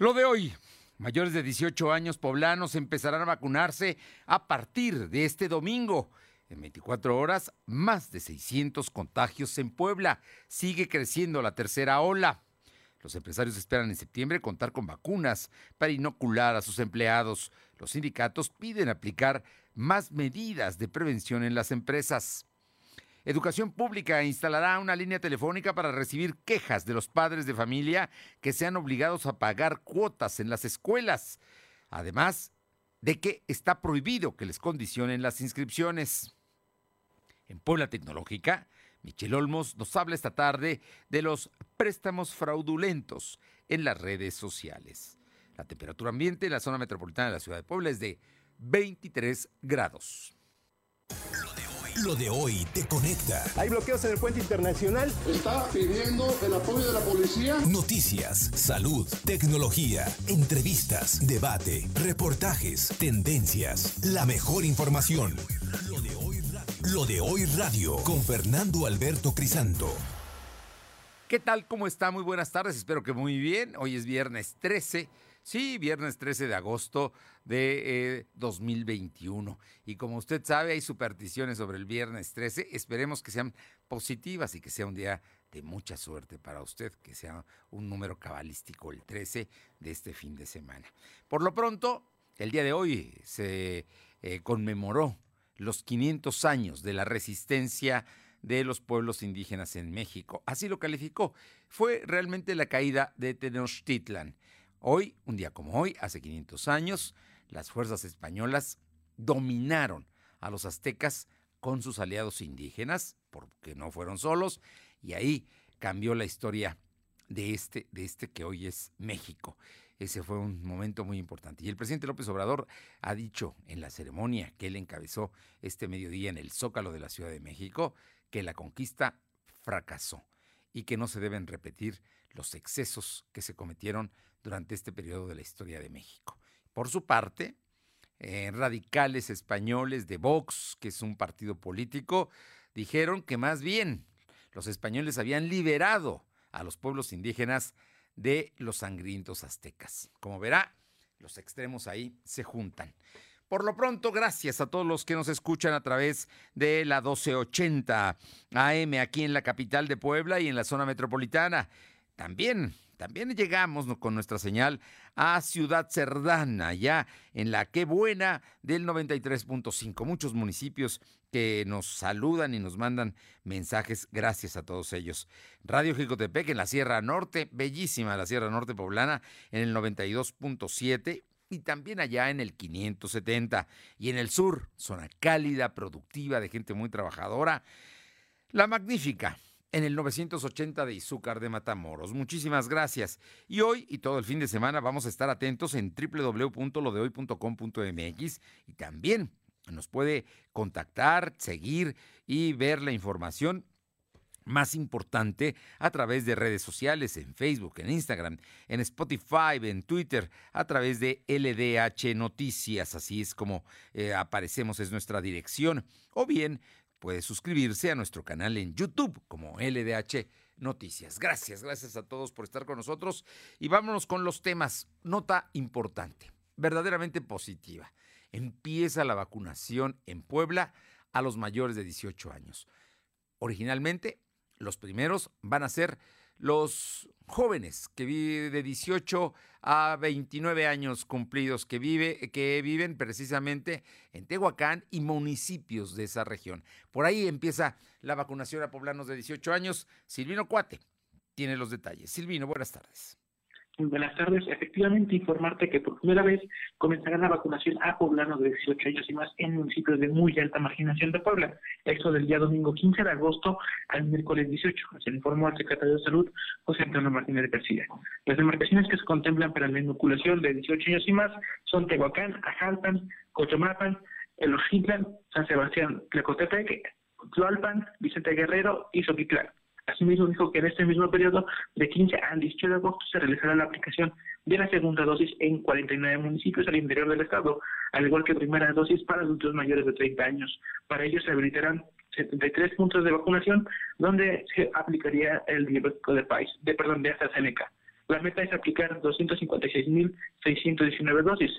Lo de hoy. Mayores de 18 años poblanos empezarán a vacunarse a partir de este domingo. En 24 horas, más de 600 contagios en Puebla. Sigue creciendo la tercera ola. Los empresarios esperan en septiembre contar con vacunas para inocular a sus empleados. Los sindicatos piden aplicar más medidas de prevención en las empresas. Educación Pública instalará una línea telefónica para recibir quejas de los padres de familia que sean obligados a pagar cuotas en las escuelas. Además de que está prohibido que les condicionen las inscripciones. En Puebla Tecnológica, Michel Olmos nos habla esta tarde de los préstamos fraudulentos en las redes sociales. La temperatura ambiente en la zona metropolitana de la ciudad de Puebla es de 23 grados. Lo de hoy te conecta. Hay bloqueos en el puente internacional. Está pidiendo el apoyo de la policía. Noticias, salud, tecnología, entrevistas, debate, reportajes, tendencias, la mejor información. Lo de hoy radio, Lo de hoy radio con Fernando Alberto Crisanto. ¿Qué tal? ¿Cómo está? Muy buenas tardes. Espero que muy bien. Hoy es viernes 13 Sí, viernes 13 de agosto de 2021. Eh, y como usted sabe, hay supersticiones sobre el viernes 13. Esperemos que sean positivas y que sea un día de mucha suerte para usted, que sea un número cabalístico el 13 de este fin de semana. Por lo pronto, el día de hoy se eh, conmemoró los 500 años de la resistencia de los pueblos indígenas en México. Así lo calificó. Fue realmente la caída de Tenochtitlan. Hoy, un día como hoy, hace 500 años, las fuerzas españolas dominaron a los aztecas con sus aliados indígenas, porque no fueron solos, y ahí cambió la historia de este, de este que hoy es México. Ese fue un momento muy importante. Y el presidente López Obrador ha dicho en la ceremonia que él encabezó este mediodía en el Zócalo de la Ciudad de México que la conquista fracasó y que no se deben repetir los excesos que se cometieron durante este periodo de la historia de México. Por su parte, eh, radicales españoles de Vox, que es un partido político, dijeron que más bien los españoles habían liberado a los pueblos indígenas de los sangrientos aztecas. Como verá, los extremos ahí se juntan. Por lo pronto, gracias a todos los que nos escuchan a través de la 1280 AM aquí en la capital de Puebla y en la zona metropolitana. También también llegamos con nuestra señal a Ciudad Cerdana, ya en la Qué Buena del 93.5. Muchos municipios que nos saludan y nos mandan mensajes. Gracias a todos ellos. Radio Jicotepec en la Sierra Norte, bellísima la Sierra Norte Poblana, en el 92.7 y también allá en el 570. Y en el sur, zona cálida, productiva, de gente muy trabajadora. La magnífica en el 980 de Izúcar de Matamoros. Muchísimas gracias. Y hoy y todo el fin de semana vamos a estar atentos en www.lodehoy.com.mx y también nos puede contactar, seguir y ver la información más importante a través de redes sociales, en Facebook, en Instagram, en Spotify, en Twitter, a través de LDH Noticias, así es como eh, aparecemos, es nuestra dirección, o bien puede suscribirse a nuestro canal en YouTube como LDH Noticias. Gracias, gracias a todos por estar con nosotros y vámonos con los temas. Nota importante, verdaderamente positiva. Empieza la vacunación en Puebla a los mayores de 18 años. Originalmente, los primeros van a ser los jóvenes que viven de 18 a 29 años cumplidos que, vive, que viven precisamente en Tehuacán y municipios de esa región. Por ahí empieza la vacunación a poblanos de 18 años. Silvino Cuate tiene los detalles. Silvino, buenas tardes. Muy buenas tardes. Efectivamente, informarte que por primera vez comenzará la vacunación a poblanos de 18 años y más en municipios de muy alta marginación de Puebla. Esto del día domingo 15 de agosto al miércoles 18. Se informó al secretario de Salud, José Antonio Martínez de García. Las demarcaciones que se contemplan para la inoculación de 18 años y más son Tehuacán, Ajalpan, Cochomapan, El San Sebastián, Tlecotepec, Tlualpan, Vicente Guerrero y Soquitlán. Asimismo, dijo que en este mismo periodo, de 15 al 18 de agosto, se realizará la aplicación de la segunda dosis en 49 municipios al interior del Estado, al igual que primera dosis para adultos mayores de 30 años. Para ello se habilitarán 73 puntos de vacunación donde se aplicaría el biológico de país, de perdón, de AstraZeneca. La meta es aplicar 256.619 dosis.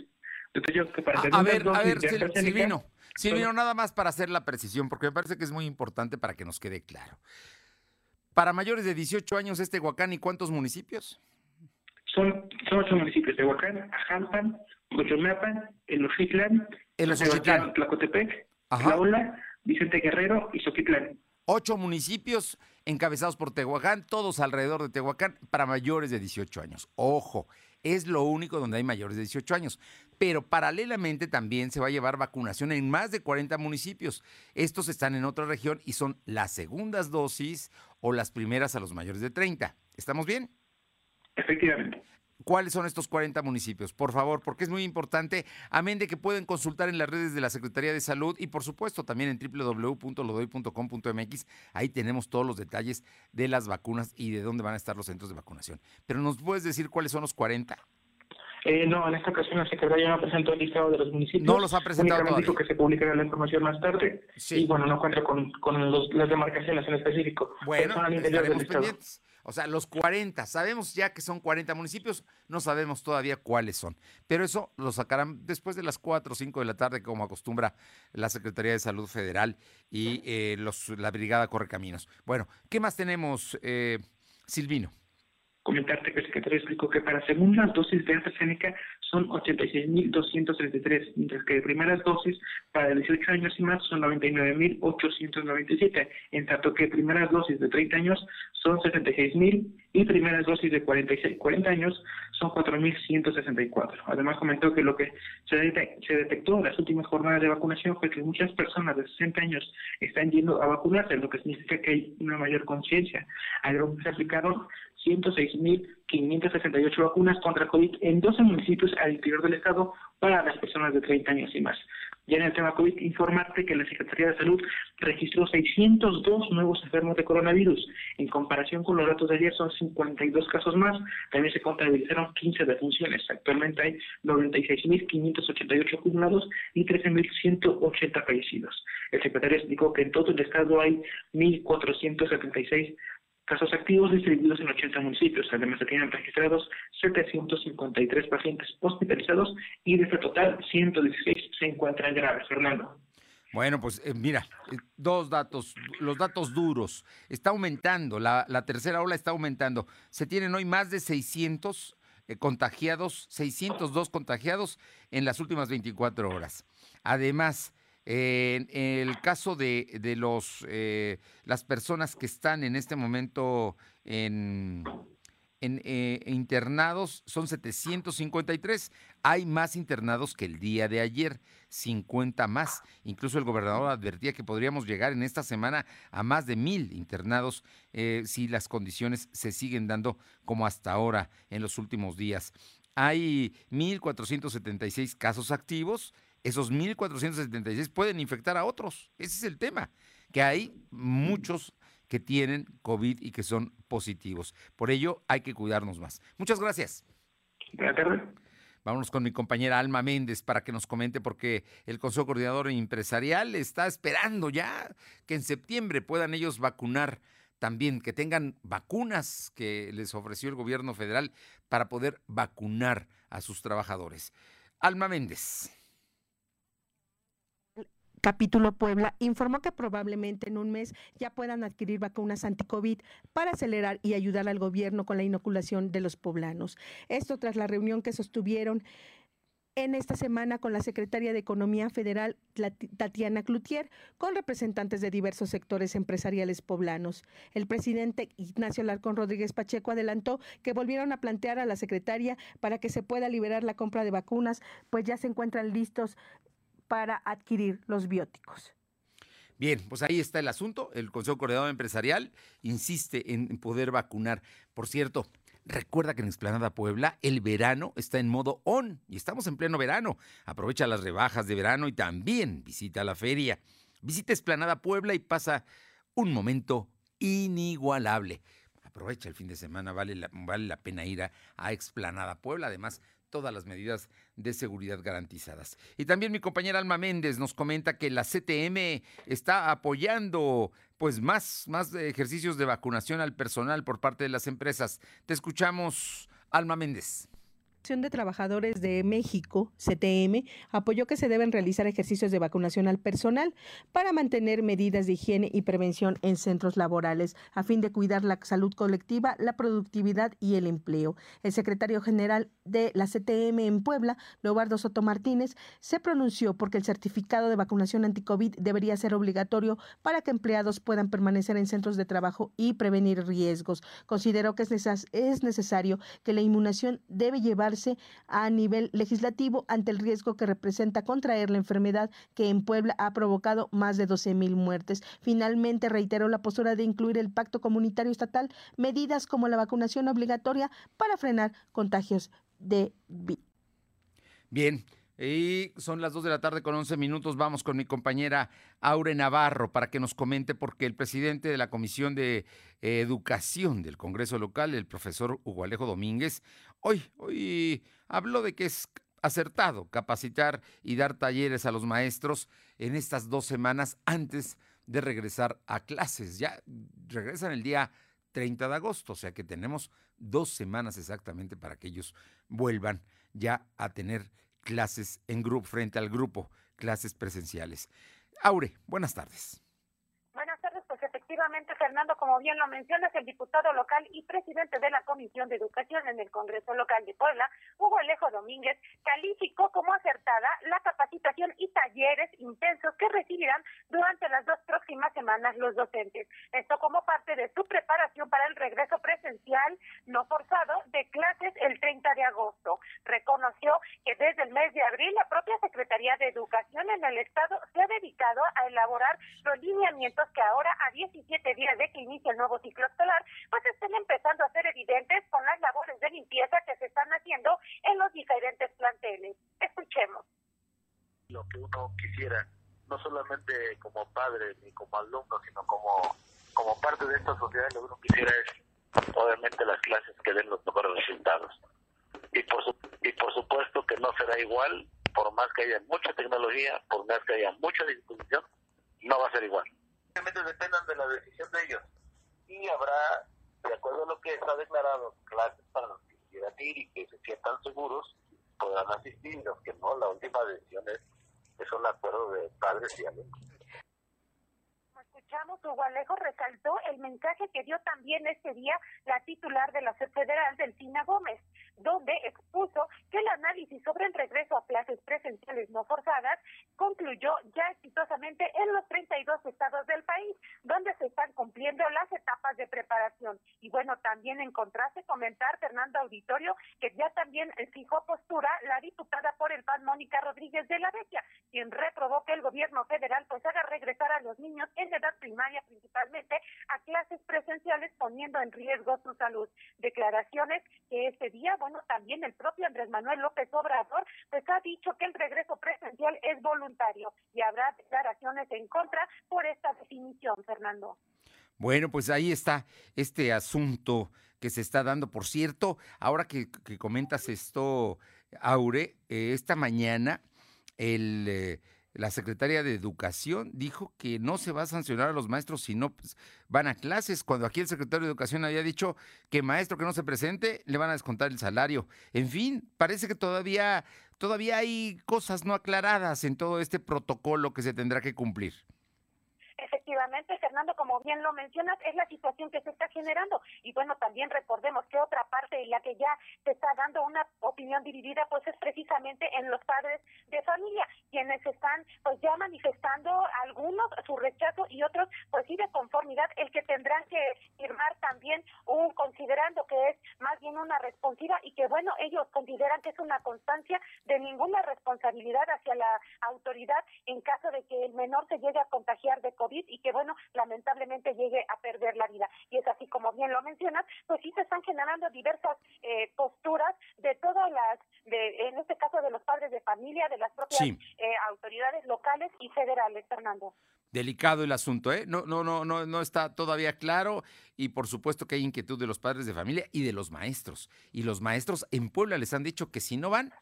Entonces, que para a, a ver, a ver, Silvino, Silvino, nada más para hacer la precisión, porque me parece que es muy importante para que nos quede claro. Para mayores de 18 años, este Huacán, ¿y cuántos municipios? Son, son ocho municipios, Tehuacán, Ajalpan, Cochomeapan, Enochitlán, Enochitlán, Tlacotepec, Tlaola, Vicente Guerrero y Soquitlán. Ocho municipios encabezados por Tehuacán, todos alrededor de Tehuacán, para mayores de 18 años. Ojo, es lo único donde hay mayores de 18 años. Pero paralelamente también se va a llevar vacunación en más de 40 municipios. Estos están en otra región y son las segundas dosis o las primeras a los mayores de 30. ¿Estamos bien? Efectivamente. ¿Cuáles son estos 40 municipios? Por favor, porque es muy importante, amén de que pueden consultar en las redes de la Secretaría de Salud y por supuesto también en www.lodoy.com.mx. Ahí tenemos todos los detalles de las vacunas y de dónde van a estar los centros de vacunación. Pero ¿nos puedes decir cuáles son los 40? Eh, no, en esta ocasión la Secretaría no presentado el listado de los municipios. No los ha presentado dijo que se publicará la información más tarde. Sí. Y bueno, no cuenta con, con las demarcaciones en específico. Bueno, estaremos pendientes. O sea, los 40, sabemos ya que son 40 municipios, no sabemos todavía cuáles son. Pero eso lo sacarán después de las 4 o 5 de la tarde, como acostumbra la Secretaría de Salud Federal y eh, los, la Brigada Correcaminos. Bueno, ¿qué más tenemos, eh, Silvino? Comentarte que el secretario explicó que para segundas dosis de AstraZeneca son 86.233, mientras que de primeras dosis para 18 años y más son 99.897, en tanto que primeras dosis de 30 años son 66.000 y primeras dosis de 46, 40 años son 4.164. Además comentó que lo que se, detectó en las últimas jornadas de vacunación fue que muchas personas de 60 años están yendo a vacunarse, lo que significa que hay una mayor conciencia. se aplicaron 106.568 vacunas contra COVID en 12 municipios al interior del estado para las personas de 30 años y más. Ya en el tema COVID, informarte que la Secretaría de Salud registró 602 nuevos enfermos de coronavirus. En comparación con los datos de ayer, son 52 casos más. También se contabilizaron 15 defunciones. Actualmente hay 96.588 acumulados y 13.180 fallecidos. El secretario explicó que en todo el estado hay 1.476 casos activos distribuidos en 80 municipios. Además, se tienen registrados 753 pacientes hospitalizados y de este total, 116 se encuentran graves. Fernando. Bueno, pues eh, mira, eh, dos datos, los datos duros. Está aumentando, la, tercera ola está aumentando. Se tienen hoy más de 600 eh, contagiados, 602 contagiados en las últimas 24 horas. Además, en el caso de, de los, eh, las personas que están en este momento en, en eh, internados, son 753. Hay más internados que el día de ayer, 50 más. Incluso el gobernador advertía que podríamos llegar en esta semana a más de mil internados eh, si las condiciones se siguen dando como hasta ahora en los últimos días. Hay 1.476 casos activos esos 1.476 pueden infectar a otros. Ese es el tema, que hay muchos que tienen COVID y que son positivos. Por ello hay que cuidarnos más. Muchas gracias. Buenas Vámonos con mi compañera Alma Méndez para que nos comente porque el Consejo Coordinador Empresarial está esperando ya que en septiembre puedan ellos vacunar también, que tengan vacunas que les ofreció el gobierno federal para poder vacunar a sus trabajadores. Alma Méndez capítulo Puebla informó que probablemente en un mes ya puedan adquirir vacunas anti-COVID para acelerar y ayudar al gobierno con la inoculación de los poblanos. Esto tras la reunión que sostuvieron en esta semana con la secretaria de Economía Federal, Tatiana Cloutier, con representantes de diversos sectores empresariales poblanos. El presidente Ignacio Larcón Rodríguez Pacheco adelantó que volvieron a plantear a la secretaria para que se pueda liberar la compra de vacunas, pues ya se encuentran listos para adquirir los bióticos. Bien, pues ahí está el asunto. El Consejo Coordinador Empresarial insiste en poder vacunar. Por cierto, recuerda que en Explanada Puebla el verano está en modo on y estamos en pleno verano. Aprovecha las rebajas de verano y también visita la feria. Visita Explanada Puebla y pasa un momento inigualable. Aprovecha el fin de semana, vale la, vale la pena ir a, a Explanada Puebla. Además, todas las medidas de seguridad garantizadas. Y también mi compañera Alma Méndez nos comenta que la CTM está apoyando pues más, más ejercicios de vacunación al personal por parte de las empresas. Te escuchamos, Alma Méndez de Trabajadores de México, CTM, apoyó que se deben realizar ejercicios de vacunación al personal para mantener medidas de higiene y prevención en centros laborales a fin de cuidar la salud colectiva, la productividad y el empleo. El secretario general de la CTM en Puebla, Leobardo Soto Martínez, se pronunció porque el certificado de vacunación anticovid debería ser obligatorio para que empleados puedan permanecer en centros de trabajo y prevenir riesgos. Consideró que es necesario que la inmunización debe llevar a nivel legislativo ante el riesgo que representa contraer la enfermedad que en Puebla ha provocado más de 12 mil muertes. Finalmente reiteró la postura de incluir el pacto comunitario estatal medidas como la vacunación obligatoria para frenar contagios de Bien, y son las 2 de la tarde con 11 minutos. Vamos con mi compañera Aure Navarro para que nos comente porque el presidente de la Comisión de Educación del Congreso Local, el profesor Hugo Alejo Domínguez, hoy, hoy habló de que es acertado capacitar y dar talleres a los maestros en estas dos semanas antes de regresar a clases. Ya regresan el día 30 de agosto, o sea que tenemos dos semanas exactamente para que ellos vuelvan ya a tener clases en grupo frente al grupo, clases presenciales. Aure, buenas tardes. Efectivamente, Fernando, como bien lo mencionas, el diputado local y presidente de la Comisión de Educación en el Congreso Local de Puebla, Hugo Alejo Domínguez, calificó como acertada la capacitación y talleres intensos que recibirán durante las dos próximas semanas los docentes. Esto como parte de su preparación para el regreso presencial no forzado de clases el 30 de agosto. Reconoció que desde el mes de abril la propia Secretaría de Educación en el Estado se ha dedicado a elaborar los lineamientos que ahora a 17 días de que inicia el nuevo ciclo escolar, pues estén empezando a ser evidentes con las labores de limpieza que se están haciendo en los diferentes planteles. Escuchemos. Lo que uno quisiera, no solamente como padre ni como alumno, sino como, como parte de esta sociedad, lo que uno quisiera es obviamente las clases que den los mejores resultados. Y por, y por supuesto que no será igual, por más que haya mucha tecnología, por más que haya mucha disposición, no va a ser igual dependan de la decisión de ellos. Y habrá, de acuerdo a lo que está declarado, clases para los que quieran ir y que se sientan seguros, podrán asistir, los que no, la última decisión es, es un acuerdo de padres y alumnos escuchamos, Hugo Alejo resaltó el mensaje que dio también este día la titular de la SED Federal, Delfina Gómez, donde expuso que el análisis sobre el regreso a clases presenciales no forzadas concluyó ya exitosamente en los 32 estados del país, donde se están cumpliendo las etapas de preparación. Y bueno, también en contraste comentar, Fernando Auditorio, que ya también fijó postura la diputada por el PAN, Mónica Rodríguez de la Vecchia, quien reprobó que el gobierno federal pues haga regresar a los niños en edad primaria principalmente a clases presenciales poniendo en riesgo su salud. Declaraciones que este día, también el propio Andrés Manuel López Obrador, pues ha dicho que el regreso presencial es voluntario y habrá declaraciones en contra por esta definición, Fernando. Bueno, pues ahí está este asunto que se está dando. Por cierto, ahora que, comentas esto, Aure, eh, esta mañana el... Eh, la secretaria de Educación dijo que no se va a sancionar a los maestros si no pues, van a clases, cuando aquí el secretario de Educación había dicho que maestro que no se presente le van a descontar el salario. En fin, parece que todavía, todavía hay cosas no aclaradas en todo este protocolo que se tendrá que cumplir. Efectivamente, Fernando, como bien lo mencionas, es la situación que se está generando. Y bueno, también recordemos que otra parte en la que ya se está dando una opinión dividida, pues es precisamente en los padres de familia, quienes están pues ya manifestando algunos su rechazo y otros pues sí de conformidad, el que tendrán que firmar también un considerando que es más bien una responsiva y que bueno, ellos consideran que es una constancia de ninguna responsabilidad hacia la autoridad en caso de que el menor se llegue a contagiar de COVID y que, lamentablemente llegue a perder la vida. Y es así como bien lo mencionas, pues sí se están generando diversas eh, posturas de todas las, de, en este caso de los padres de familia, de las propias eh, autoridades locales y federales, Fernando delicado el asunto, ¿eh? No, no, no, no, no está todavía claro y por supuesto que hay inquietud de los padres de familia y de los maestros. Y los maestros en Puebla les han dicho que si no van,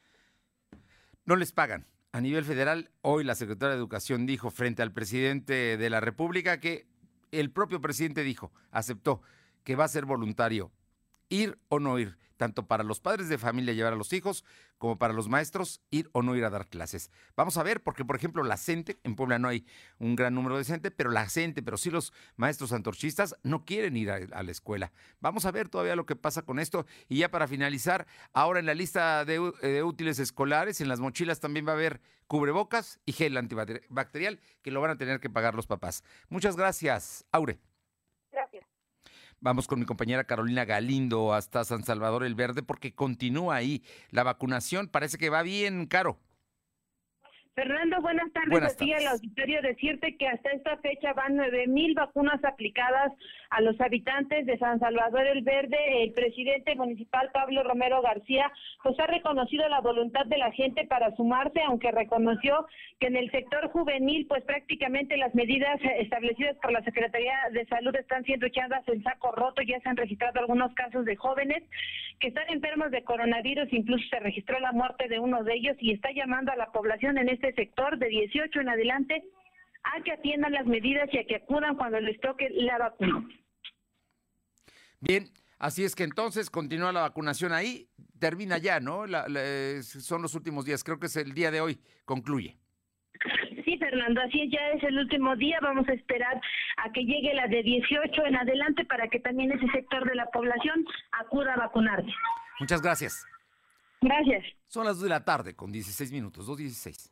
no les pagan a nivel federal, hoy la secretaria de Educación dijo frente al presidente de la República que el propio presidente dijo, aceptó que va a ser voluntario ir o no ir. Tanto para los padres de familia llevar a los hijos, como para los maestros ir o no ir a dar clases. Vamos a ver, porque por ejemplo la CENTE, en Puebla no hay un gran número de CENTE, pero la CENTE, pero sí los maestros antorchistas no quieren ir a, la escuela. Vamos a ver todavía lo que pasa con esto. Y ya para finalizar, ahora en la lista de, de útiles escolares, en las mochilas también va a haber cubrebocas y gel antibacterial que lo van a tener que pagar los papás. Muchas gracias, Aure. Vamos con mi compañera Carolina Galindo hasta San Salvador el Verde porque continúa ahí la vacunación. Parece que va bien, Caro. Fernando, buenas tardes. Buenas tardes. al auditorio decirte que hasta esta fecha van nueve mil vacunas aplicadas a los habitantes de San Salvador el Verde. El presidente municipal Pablo Romero García pues ha reconocido la voluntad de la gente para sumarse, aunque reconoció que en el sector juvenil pues prácticamente las medidas establecidas por la Secretaría de Salud están siendo echadas en saco roto. Ya se han registrado algunos casos de jóvenes que están enfermos de coronavirus, incluso se registró la muerte de uno de ellos y está llamando a la población en este sector de 18 en adelante a que atiendan las medidas y a que acudan cuando les toque la vacuna. Bien, así es que entonces continúa la vacunación ahí, termina ya, ¿no? son los últimos días, creo que es el día de hoy, concluye. Sí, Fernando, así es, ya es el último día, vamos a esperar a que llegue la de 18 en adelante para que también ese sector de la población acuda a vacunarse. Muchas gracias. Gracias. Son las 2 de la tarde con 16 minutos, 2.16.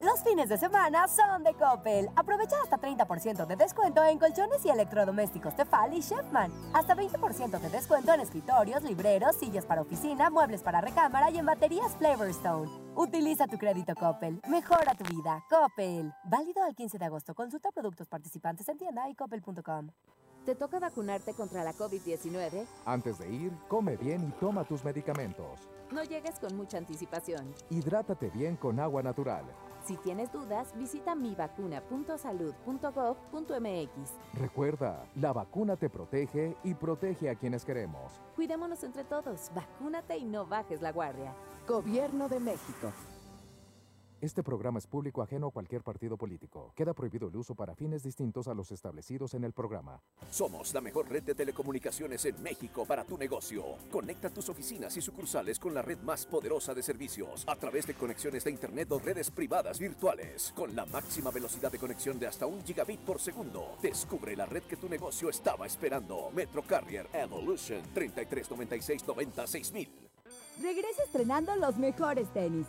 Los fines de semana son de Coppel. Aprovecha hasta 30% de descuento en colchones y electrodomésticos Tefal y Chefman. Hasta 20% de descuento en escritorios, libreros, sillas para oficina, muebles para recámara y en baterías Flavorstone. Utiliza tu crédito Coppel. Mejora tu vida. Coppel. Válido al 15 de agosto. Consulta productos participantes en tienda y coppel.com. ¿Te toca vacunarte contra la COVID-19? Antes de ir, come bien y toma tus medicamentos. No llegues con mucha anticipación. Hidrátate bien con agua natural. Si tienes dudas, visita mivacuna.salud.gov.mx. Recuerda, la vacuna te protege y protege a quienes queremos. Cuidémonos entre todos, vacúnate y no bajes la guardia. Gobierno de México. Este programa es público ajeno a cualquier partido político. Queda prohibido el uso para fines distintos a los establecidos en el programa. Somos la mejor red de telecomunicaciones en México para tu negocio. Conecta tus oficinas y sucursales con la red más poderosa de servicios a través de conexiones de Internet o redes privadas virtuales. Con la máxima velocidad de conexión de hasta un gigabit por segundo. Descubre la red que tu negocio estaba esperando. Metro Carrier Evolution 3396 96000. Regresa estrenando los mejores tenis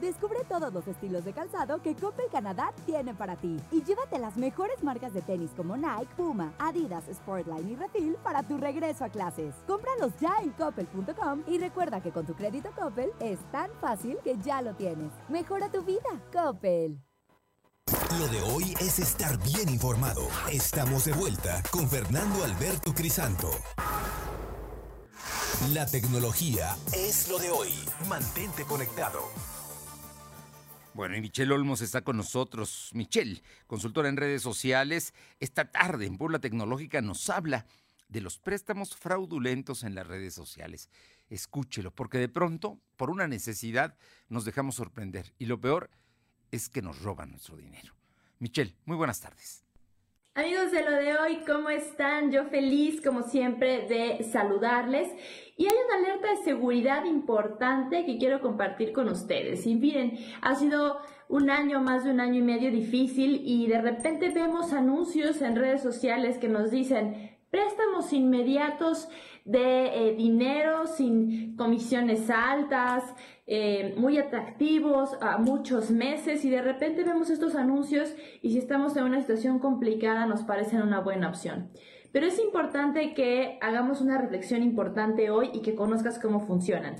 Descubre todos los estilos de calzado que Coppel Canadá tiene para ti y llévate las mejores marcas de tenis como Nike, Puma, Adidas, Sportline y Refil para tu regreso a clases. Cómpralos ya en coppel.com y recuerda que con tu crédito Coppel es tan fácil que ya lo tienes. Mejora tu vida, Coppel. Lo de hoy es estar bien informado. Estamos de vuelta con Fernando Alberto Crisanto. La tecnología es lo de hoy. Mantente conectado. Bueno, y Michelle Olmos está con nosotros. Michelle, consultora en redes sociales, esta tarde en Puebla Tecnológica nos habla de los préstamos fraudulentos en las redes sociales. Escúchelo, porque de pronto, por una necesidad, nos dejamos sorprender. Y lo peor es que nos roban nuestro dinero. Michelle, muy buenas tardes. Amigos de lo de hoy, ¿cómo están? Yo feliz, como siempre, de saludarles. Y hay una alerta de seguridad importante que quiero compartir con ustedes. Y miren, ha sido un año, más de un año y medio difícil y de repente vemos anuncios en redes sociales que nos dicen préstamos inmediatos de eh, dinero sin comisiones altas, eh, muy atractivos a muchos meses y de repente vemos estos anuncios y si estamos en una situación complicada nos parecen una buena opción. Pero es importante que hagamos una reflexión importante hoy y que conozcas cómo funcionan.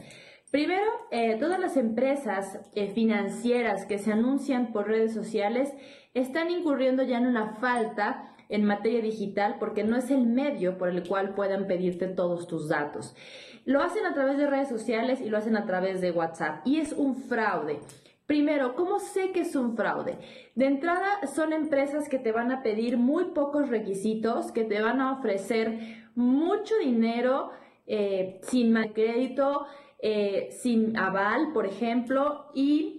Primero, eh, todas las empresas financieras que se anuncian por redes sociales están incurriendo ya en una falta en materia digital porque no es el medio por el cual puedan pedirte todos tus datos. Lo hacen a través de redes sociales y lo hacen a través de WhatsApp y es un fraude. Primero, ¿cómo sé que es un fraude? De entrada, son empresas que te van a pedir muy pocos requisitos, que te van a ofrecer mucho dinero eh, sin crédito, eh, sin aval, por ejemplo, y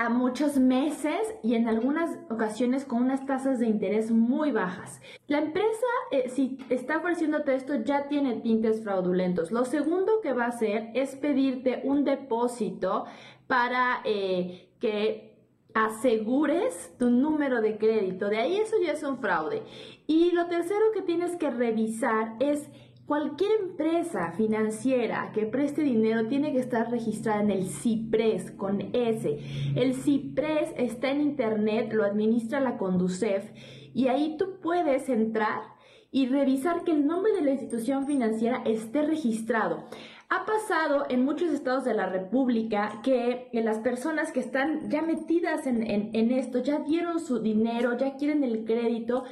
a muchos meses y en algunas ocasiones con unas tasas de interés muy bajas. La empresa, eh, si está ofreciéndote esto, ya tiene tintes fraudulentos. Lo segundo que va a hacer es pedirte un depósito para eh, que asegures tu número de crédito. De ahí eso ya es un fraude. Y lo tercero que tienes que revisar es cualquier empresa financiera que preste dinero tiene que estar registrada en el CIPRES con S. El CIPRES está en internet, lo administra la Conducef y ahí tú puedes entrar y revisar que el nombre de la institución financiera esté registrado. Ha pasado en muchos estados de la República que las personas que están ya metidas en, esto, ya dieron su dinero, ya quieren el crédito,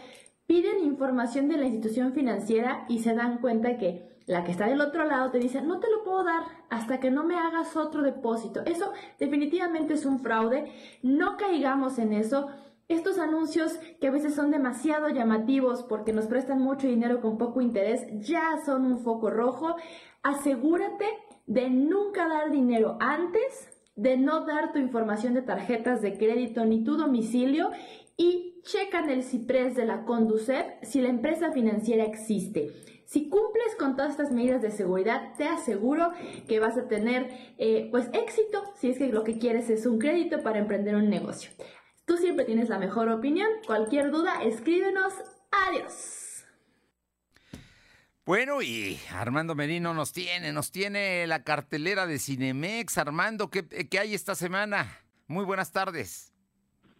piden información de la institución financiera y se dan cuenta que la que está del otro lado te dice, no te lo puedo dar hasta que no me hagas otro depósito. Eso definitivamente es un fraude. No caigamos en eso. Estos anuncios que a veces son demasiado llamativos porque nos prestan mucho dinero con poco interés ya son un foco rojo asegúrate de nunca dar dinero antes, de no dar tu información de tarjetas de crédito ni tu domicilio y checan el CIPRES de la Conducef si la empresa financiera existe. Si cumples con todas estas medidas de seguridad, te aseguro que vas a tener eh, pues éxito si es que lo que quieres es un crédito para emprender un negocio. Tú siempre tienes la mejor opinión. Cualquier duda, escríbenos. Adiós. Bueno, y Armando Merino nos tiene, nos tiene la cartelera de Cinemex. Armando, ¿qué, qué hay esta semana? Muy buenas tardes.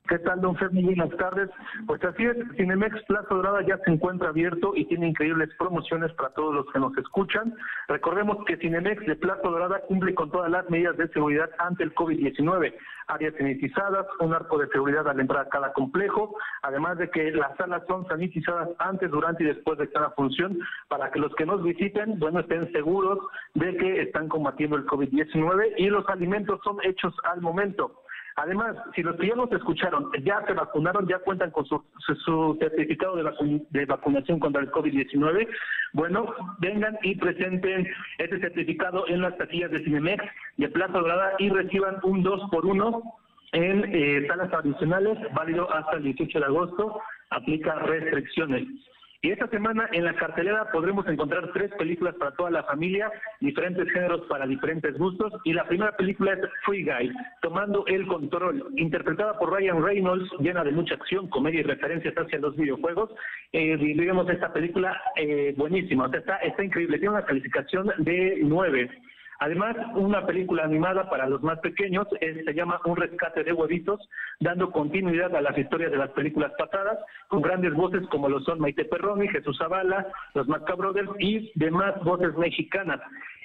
¿Qué tal, don Fer? Muy buenas tardes. Pues así es, Cinemex Plaza Dorada ya se encuentra abierto y tiene increíbles promociones para todos los que nos escuchan. Recordemos que Cinemex de Plaza Dorada cumple con todas las medidas de seguridad ante el COVID-19. Áreas sanitizadas, un arco de seguridad al entrar a cada complejo, además de que las salas son sanitizadas antes, durante y después de cada función para que los que nos visiten, bueno, estén seguros de que están combatiendo el COVID-19 y los alimentos son hechos al momento. Además, si los que ya nos escucharon ya se vacunaron, ya cuentan con su, certificado de, vacunación contra el COVID-19, bueno, vengan y presenten ese certificado en las taquillas de Cinemex de Plaza Dorada y reciban un 2 por 1 en eh, salas adicionales, válido hasta el 18 de agosto, aplica restricciones. Y esta semana en la cartelera podremos encontrar tres películas para toda la familia, diferentes géneros para diferentes gustos. Y la primera película es Free Guy, Tomando el Control, interpretada por Ryan Reynolds, llena de mucha acción, comedia y referencias hacia los videojuegos. Eh, vivimos esta película eh, buenísima, o sea, está, está increíble, tiene una calificación de 9. Además, una película animada para los más pequeños se llama Un rescate de huevitos, dando continuidad a las historias de las películas pasadas, con grandes voces como lo son Maite Perroni, Jesús Zavala, los Matka Brothers y demás voces mexicanas.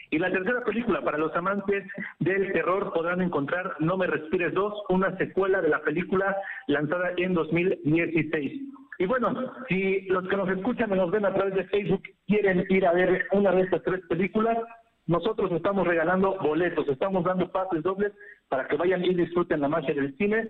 Y la tercera película, para los amantes del terror, podrán encontrar No me respires 2, una secuela de la película lanzada en 2016. Y bueno, si los que nos escuchan y nos ven a través de Facebook quieren ir a ver una de estas tres películas, nosotros estamos regalando boletos, estamos dando pases dobles para que vayan y disfruten la magia del cine.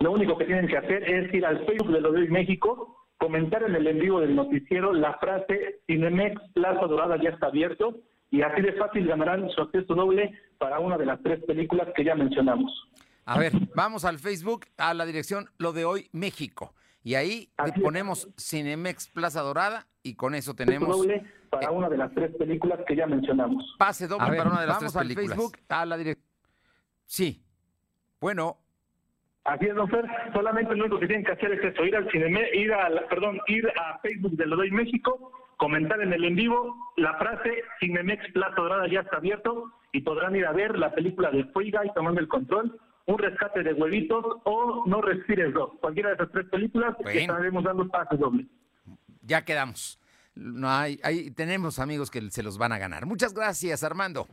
Lo único que tienen que hacer es ir al Facebook de Lo de México, comentar en el en vivo del noticiero la frase Cinemex Plaza Dorada ya está abierto y así de fácil ganarán su acceso doble para una de las tres películas que ya mencionamos. A ver, vamos al Facebook, a la dirección Lo de Hoy México. Y ahí ponemos Cinemex Plaza Dorada y con eso tenemos... Doble para una de las tres películas que ya mencionamos. Pase doble para una de las tres películas. Facebook, a la dirección... Sí. Bueno. Así es, don Fer. Solamente lo único que tienen que hacer es eso, ir al Cineme, ir a, perdón, ir a Facebook de Lo Doy México, comentar en el en vivo la frase Cinemex Plaza Dorada ya está abierto y podrán ir a ver la película de Free Guy tomando el control un rescate de huevitos o No respires dos. Cualquiera de esas tres películas que estaremos dando pases dobles. Ya quedamos. No hay, hay, tenemos amigos que se los van a ganar. Muchas gracias, Armando.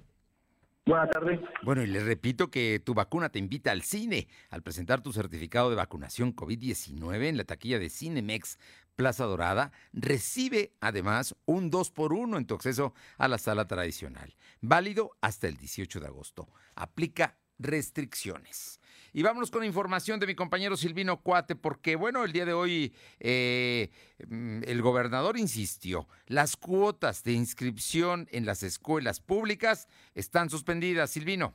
Buenas tardes. Bueno, y les repito que tu vacuna te invita al cine al presentar tu certificado de vacunación COVID-19 en la taquilla de Cinemex Plaza Dorada, recibe además un 2 por 1 en tu acceso a la sala tradicional. Válido hasta el 18 de agosto. Aplica restricciones. Y vámonos con información de mi compañero Silvino Cuate, porque bueno, el día de hoy eh, mm, el gobernador insistió, las cuotas de inscripción en las escuelas públicas están suspendidas. Silvino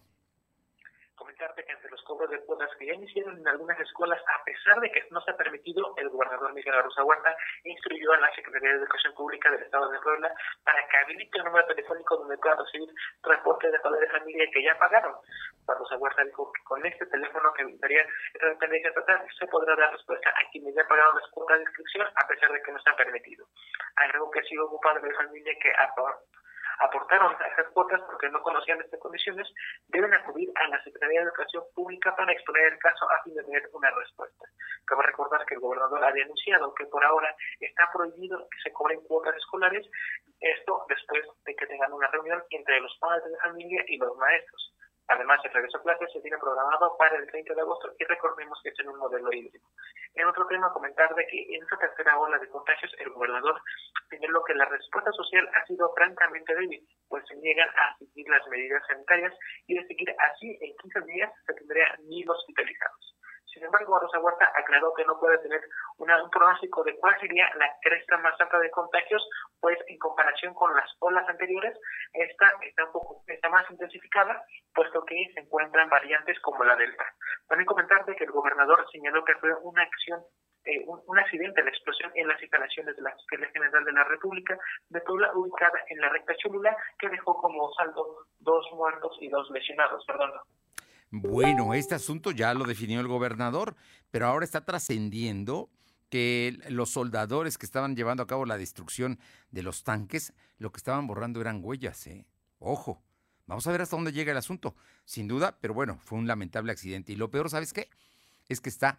cobros de cuotas que ya iniciaron en algunas escuelas, a pesar de que no se ha permitido, el gobernador Miguel Arroza Huerta instruyó a la Secretaría de Educación Pública del Estado de Puebla para que habilite un número telefónico donde puedan recibir reportes de padres de familia que ya pagaron. Arroza Huerta dijo que con este teléfono que evitaría esta dependencia total se podrá dar respuesta a quienes ya pagaron las cuotas de inscripción, a pesar de que no se ha permitido. Algo que un padre de familia que aportaron a esas cuotas porque no conocían estas condiciones, deben acudir a la Secretaría de Educación Pública para exponer el caso a fin de tener una respuesta. Cabe recordar que el gobernador había anunciado que por ahora está prohibido que se cobren cuotas escolares, esto después de que tengan una reunión entre los padres de familia y los maestros. Además, el regreso a clases se tiene programado para el 30 de agosto y recordemos que es en un modelo híbrido. En otro tema, comentar de que en esta tercera ola de contagios, el gobernador señaló que la respuesta social ha sido francamente débil, pues se niegan a seguir las medidas sanitarias y de seguir así en 15 días se tendría mil hospitalizados. Sin embargo, Rosa Huerta aclaró que no puede tener un pronóstico de cuál sería la cresta más alta de contagios, pues en comparación con las olas anteriores, esta está un poco está más intensificada, puesto que se encuentran variantes como la Delta. También comentarte que el gobernador señaló que fue una acción eh, un, accidente, la explosión en las instalaciones de la Fiscalía General de la República de Puebla, ubicada en la recta Cholula, que dejó como saldo dos muertos y dos lesionados. Perdón. Bueno, este asunto ya lo definió el gobernador, pero ahora está trascendiendo que los soldadores que estaban llevando a cabo la destrucción de los tanques, lo que estaban borrando eran huellas, ¿eh? Ojo, vamos a ver hasta dónde llega el asunto, sin duda, pero bueno, fue un lamentable accidente. Y lo peor, ¿sabes qué? Es que está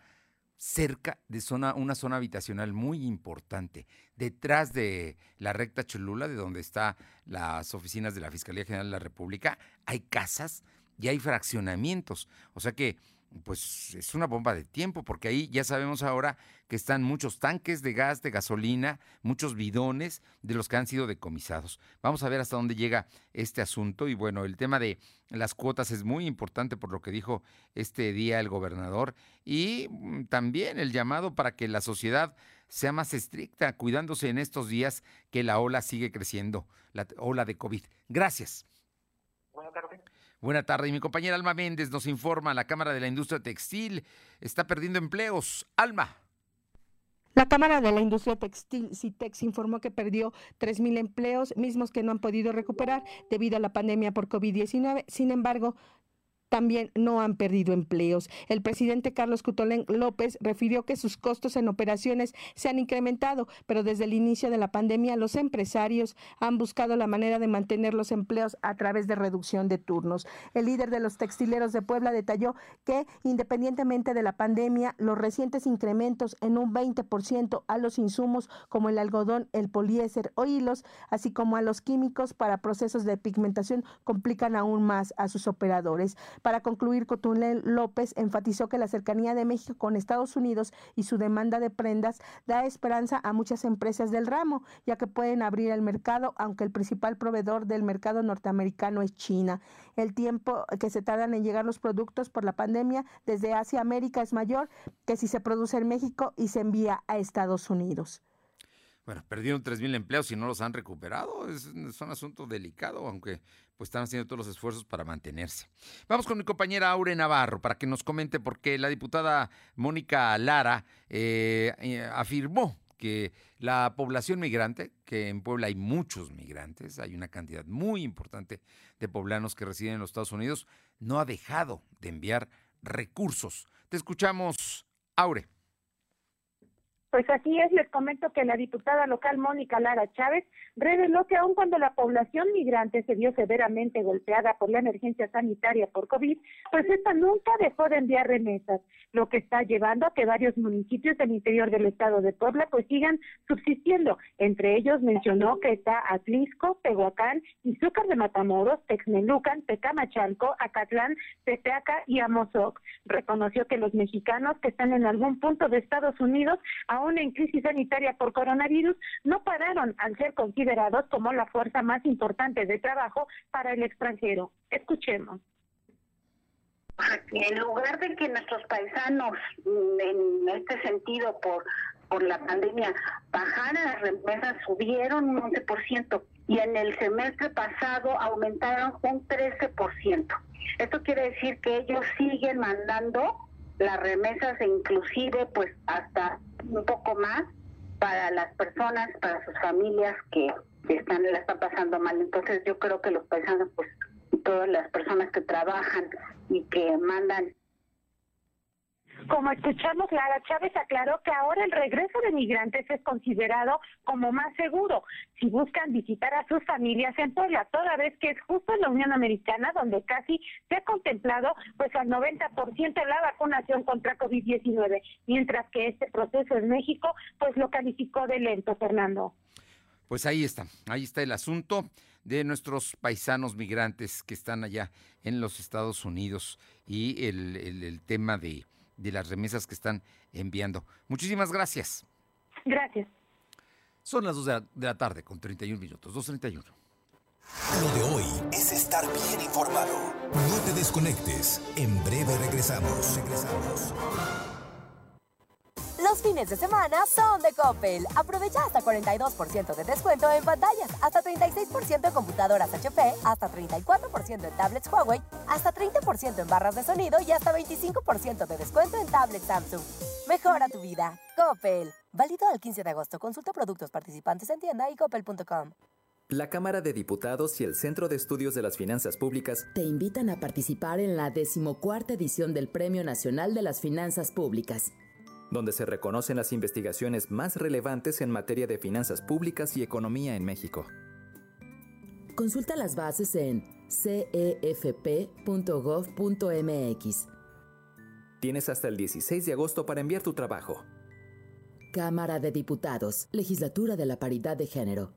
cerca de zona, una zona habitacional muy importante, detrás de la recta Cholula, de donde están las oficinas de la Fiscalía General de la República, hay casas y hay fraccionamientos. O sea que, pues es una bomba de tiempo, porque ahí ya sabemos ahora que están muchos tanques de gas, de gasolina, muchos bidones de los que han sido decomisados. Vamos a ver hasta dónde llega este asunto. Y bueno, el tema de las cuotas es muy importante por lo que dijo este día el gobernador y mm, también el llamado para que la sociedad sea más estricta, cuidándose en estos días que la ola sigue creciendo, la ola de COVID. Gracias. Buenas tardes. Buena tarde. Y mi compañera Alma Méndez nos informa, la Cámara de la Industria Textil está perdiendo empleos. Alma. La Cámara de la Industria Textil, CITEX, informó que perdió 3.000 empleos, mismos que no han podido recuperar debido a la pandemia por COVID-19. Sin embargo, también no han perdido empleos. El presidente Carlos Cutolén López refirió que sus costos en operaciones se han incrementado, pero desde el inicio de la pandemia los empresarios han buscado la manera de mantener los empleos a través de reducción de turnos. El líder de los textileros de Puebla detalló que independientemente de la pandemia, los recientes incrementos en un 20% a los insumos como el algodón, el poliéster o hilos, así como a los químicos para procesos de pigmentación complican aún más a sus operadores. Para concluir, Cotulén López enfatizó que la cercanía de México con Estados Unidos y su demanda de prendas da esperanza a muchas empresas del ramo, ya que pueden abrir el mercado, aunque el principal proveedor del mercado norteamericano es China. El tiempo que se tardan en llegar los productos por la pandemia desde Asia América es mayor que si se produce en México y se envía a Estados Unidos. Bueno, perdieron 3.000 empleos y no los han recuperado. Es, un asunto delicado, aunque pues están haciendo todos los esfuerzos para mantenerse. Vamos con mi compañera Aure Navarro para que nos comente por qué la diputada Mónica Lara eh, eh, afirmó que la población migrante, que en Puebla hay muchos migrantes, hay una cantidad muy importante de poblanos que residen en los Estados Unidos, no ha dejado de enviar recursos. Te escuchamos, Aure. Pues así es, les comento que la diputada local Mónica Lara Chávez reveló que aun cuando la población migrante se vio severamente golpeada por la emergencia sanitaria por COVID, pues esta nunca dejó de enviar remesas, lo que está llevando a que varios municipios del interior del estado de Puebla pues sigan subsistiendo. Entre ellos mencionó que está Atlisco, Tehuacán, Izúcar de Matamoros, Texmelucan, Tecamachalco, Acatlán, Tepeaca y Amozoc. Reconoció que los mexicanos que están en algún punto de Estados Unidos aún aún en crisis sanitaria por coronavirus, no pararon al ser considerados como la fuerza más importante de trabajo para el extranjero. Escuchemos. En lugar de que nuestros paisanos, mm, en este sentido, por, por la pandemia, bajaran las remesas, subieron un 11% y en el semestre pasado aumentaron un 13%. Esto quiere decir que ellos siguen mandando las remesas e inclusive pues hasta un poco más para las personas, para sus familias que, están la están pasando mal. Entonces yo creo que los paisanos pues todas las personas que trabajan y que mandan como escuchamos, Lara Chávez aclaró que ahora el regreso de migrantes es considerado como más seguro si buscan visitar a sus familias en Puebla, toda vez que es justo en la Unión Americana donde casi se ha contemplado pues al 90% la vacunación contra COVID-19, mientras que este proceso en México pues lo calificó de lento, Fernando. Pues ahí está, ahí está el asunto de nuestros paisanos migrantes que están allá en los Estados Unidos y el tema de de las remesas que están enviando. Muchísimas gracias. Gracias. Son las 2 de la, tarde con 31 minutos, 2.31. Lo de hoy es estar bien informado. No te desconectes. En breve regresamos. Regresamos. Los fines de semana son de Coppel. Aprovecha hasta 42% de descuento en pantallas, hasta 36% en computadoras HP, hasta 34% en tablets Huawei, hasta 30% en barras de sonido y hasta 25% de descuento en tablets Samsung. Mejora tu vida. Coppel. Válido al 15 de agosto. Consulta productos participantes en tienda y coppel.com. La Cámara de Diputados y el Centro de Estudios de las Finanzas Públicas te invitan a participar en la decimocuarta edición del Premio Nacional de las Finanzas Públicas donde se reconocen las investigaciones más relevantes en materia de finanzas públicas y economía en México. Consulta las bases en cefp.gov.mx. Tienes hasta el 16 de agosto para enviar tu trabajo. Cámara de Diputados, Legislatura de la Paridad de Género.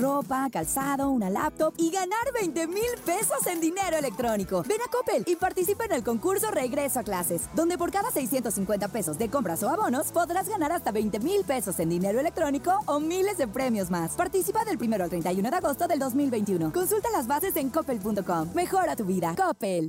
ropa, calzado, una laptop y ganar 20 mil pesos en dinero electrónico. Ven a Coppel y participa en el concurso Regreso a Clases, donde por cada 650 pesos de compras o abonos podrás ganar hasta 20 mil pesos en dinero electrónico o miles de premios más. Participa del 1 al 31 de agosto del 2021. Consulta las bases en coppel.com. Mejora tu vida. Coppel.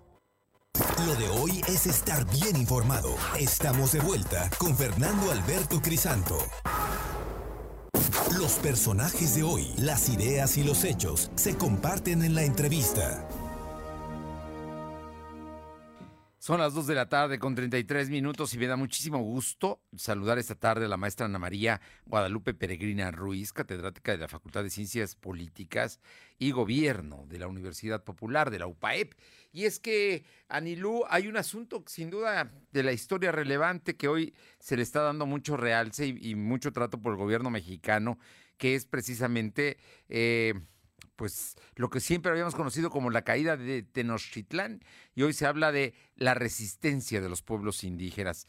Lo de hoy es estar bien informado. Estamos de vuelta con Fernando Alberto Crisanto. Los personajes de hoy, las ideas y los hechos se comparten en la entrevista. Son las 2 de la tarde con 33 minutos y me da muchísimo gusto saludar esta tarde a la maestra Ana María Guadalupe Peregrina Ruiz, catedrática de la Facultad de Ciencias Políticas y Gobierno de la Universidad Popular de la UPAEP. Y es que, Anilú, hay un asunto sin duda de la historia relevante que hoy se le está dando mucho realce y, mucho trato por el gobierno mexicano, que es precisamente... Eh, pues lo que siempre habíamos conocido como la caída de Tenochtitlán y hoy se habla de la resistencia de los pueblos indígenas.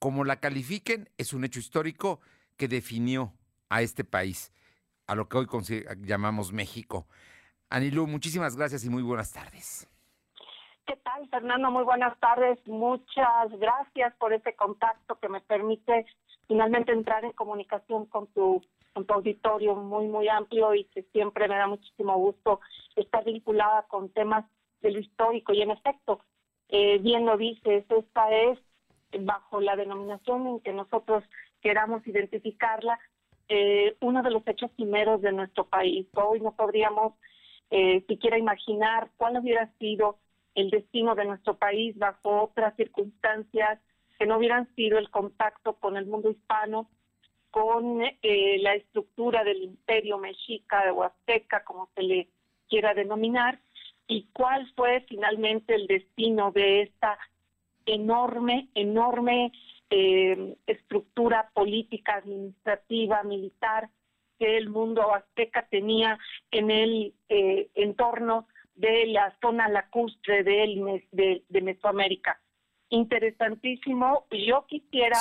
Como la califiquen, es un hecho histórico que definió a este país, a lo que hoy llamamos México. Anilú, muchísimas gracias y muy buenas tardes. ¿Qué tal, Fernando? Muy buenas tardes. Muchas gracias por ese contacto que me permite finalmente entrar en comunicación con tu un auditorio muy, muy amplio y que siempre me da muchísimo gusto estar vinculada con temas de lo histórico. Y en efecto, eh, bien lo dices, esta es bajo la denominación en que nosotros queramos identificarla, eh, uno de los hechos primeros de nuestro país. Hoy no podríamos eh, siquiera imaginar cuál hubiera sido el destino de nuestro país bajo otras circunstancias que no hubieran sido el contacto con el mundo hispano, con eh, la estructura del imperio mexica o azteca, como se le quiera denominar, y cuál fue finalmente el destino de esta enorme, enorme eh, estructura política, administrativa, militar que el mundo azteca tenía en el eh, entorno de la zona lacustre de, de, de Mesoamérica. Interesantísimo. Yo quisiera,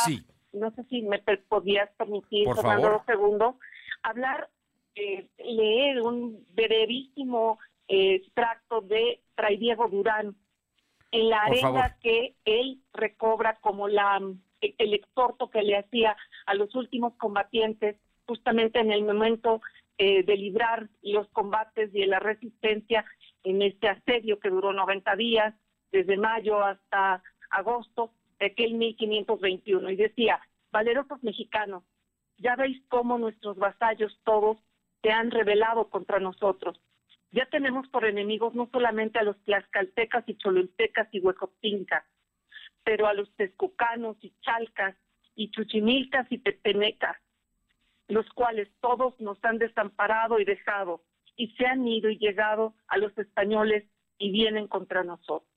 no sé si me podías permitir, Por Fernando segundos, hablar, eh, leer un brevísimo eh, extracto de Fray Diego Durán en la arena que él recobra como la el exhorto que le hacía a los últimos combatientes justamente en el momento eh, de librar los combates y la resistencia en este asedio que duró 90 días, desde mayo hasta agosto de aquel 1521. Y decía, valerosos mexicanos, ya veis cómo nuestros vasallos todos se han rebelado contra nosotros. Ya tenemos por enemigos no solamente a los tlaxcaltecas y cholultecas y huecotincas, pero a los tezcucanos y chalcas y chuchimilcas y tepenecas, los cuales todos nos han desamparado y dejado y se han ido y llegado a los españoles y vienen contra nosotros.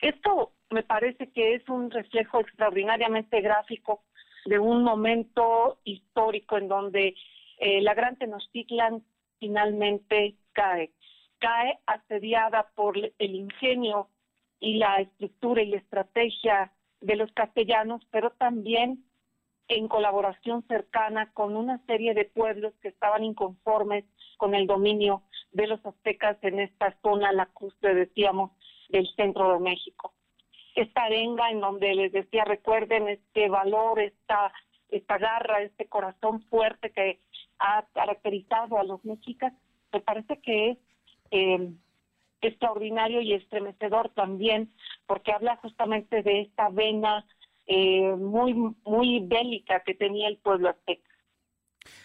Esto me parece que es un reflejo extraordinariamente gráfico de un momento histórico en donde eh, la Gran Tenochtitlan finalmente cae. Cae asediada por el ingenio y la estructura y la estrategia de los castellanos, pero también en colaboración cercana con una serie de pueblos que estaban inconformes con el dominio de los aztecas en esta zona lacustre, decíamos, del centro de México. Esta arenga en donde les decía, recuerden este valor, esta, esta garra, este corazón fuerte que ha caracterizado a los mexicas, me parece que es eh, extraordinario y estremecedor también, porque habla justamente de esta vena eh, muy, muy bélica que tenía el pueblo azteca.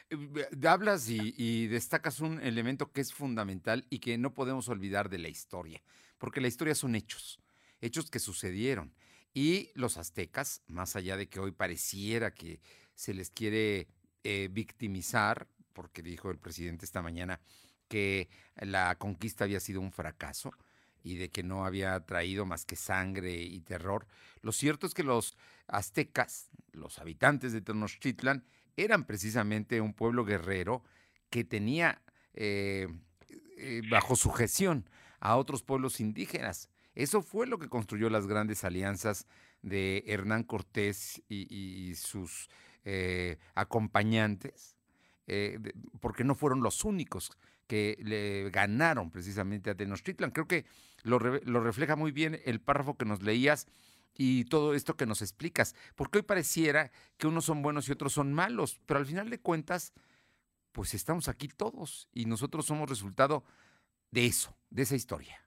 Eh, hablas y, destacas un elemento que es fundamental y que no podemos olvidar de la historia, porque la historia son hechos, hechos que sucedieron. Y los aztecas, más allá de que hoy pareciera que se les quiere eh, victimizar, porque dijo el presidente esta mañana que la conquista había sido un fracaso y de que no había traído más que sangre y terror. Lo cierto es que los aztecas, los habitantes de Tenochtitlan, eran precisamente un pueblo guerrero que tenía eh, eh, bajo sujeción a otros pueblos indígenas. Eso fue lo que construyó las grandes alianzas de Hernán Cortés y, sus eh, acompañantes, porque no fueron los únicos que le ganaron precisamente a Tenochtitlan. Creo que lo, lo, refleja muy bien el párrafo que nos leías y todo esto que nos explicas, porque hoy pareciera que unos son buenos y otros son malos, pero al final de cuentas, pues estamos aquí todos y nosotros somos resultado de eso, de esa historia.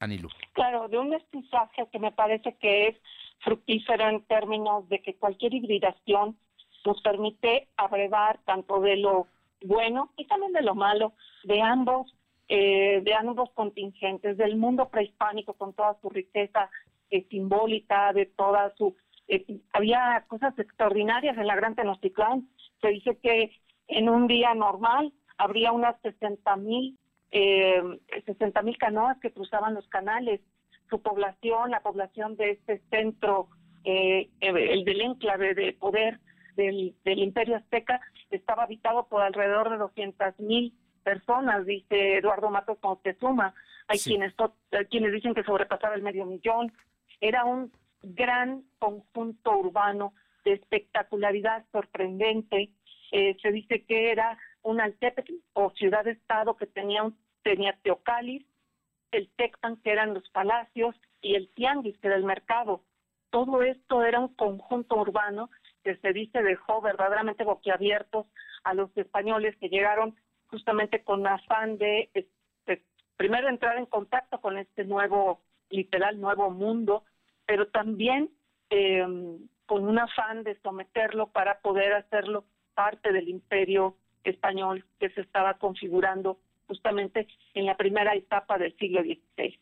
Anilu. Claro, de un mestizaje que me parece que es fructífero en términos de que cualquier hibridación nos permite abrevar tanto de lo bueno y también de lo malo de ambos eh, de ambos contingentes del mundo prehispánico con toda su riqueza eh, simbólica de toda su eh, había cosas extraordinarias en la Gran Tenochtitlán. Se dice que en un día normal habría unas 60 mil eh, 60 mil canoas que cruzaban los canales. Su población la población de este centro el del enclave de poder del, del imperio azteca estaba habitado por alrededor de 200 mil personas, dice Eduardo Matos Moctezuma. Hay quienes, quienes dicen que sobrepasaba el medio millón. Era un gran conjunto urbano de espectacularidad sorprendente. Eh, se dice que era un altepetl o ciudad-estado que tenía, un, tenía Teocalis, el Tecpan, que eran los palacios, y el Tianguis, que era el mercado. Todo esto era un conjunto urbano que se dice dejó verdaderamente boquiabiertos a los españoles que llegaron justamente con afán de, primero entrar en contacto con este nuevo, literal, nuevo mundo, pero también em, con un afán de someterlo para poder hacerlo parte del imperio español que se estaba configurando justamente en la primera etapa del siglo XVI.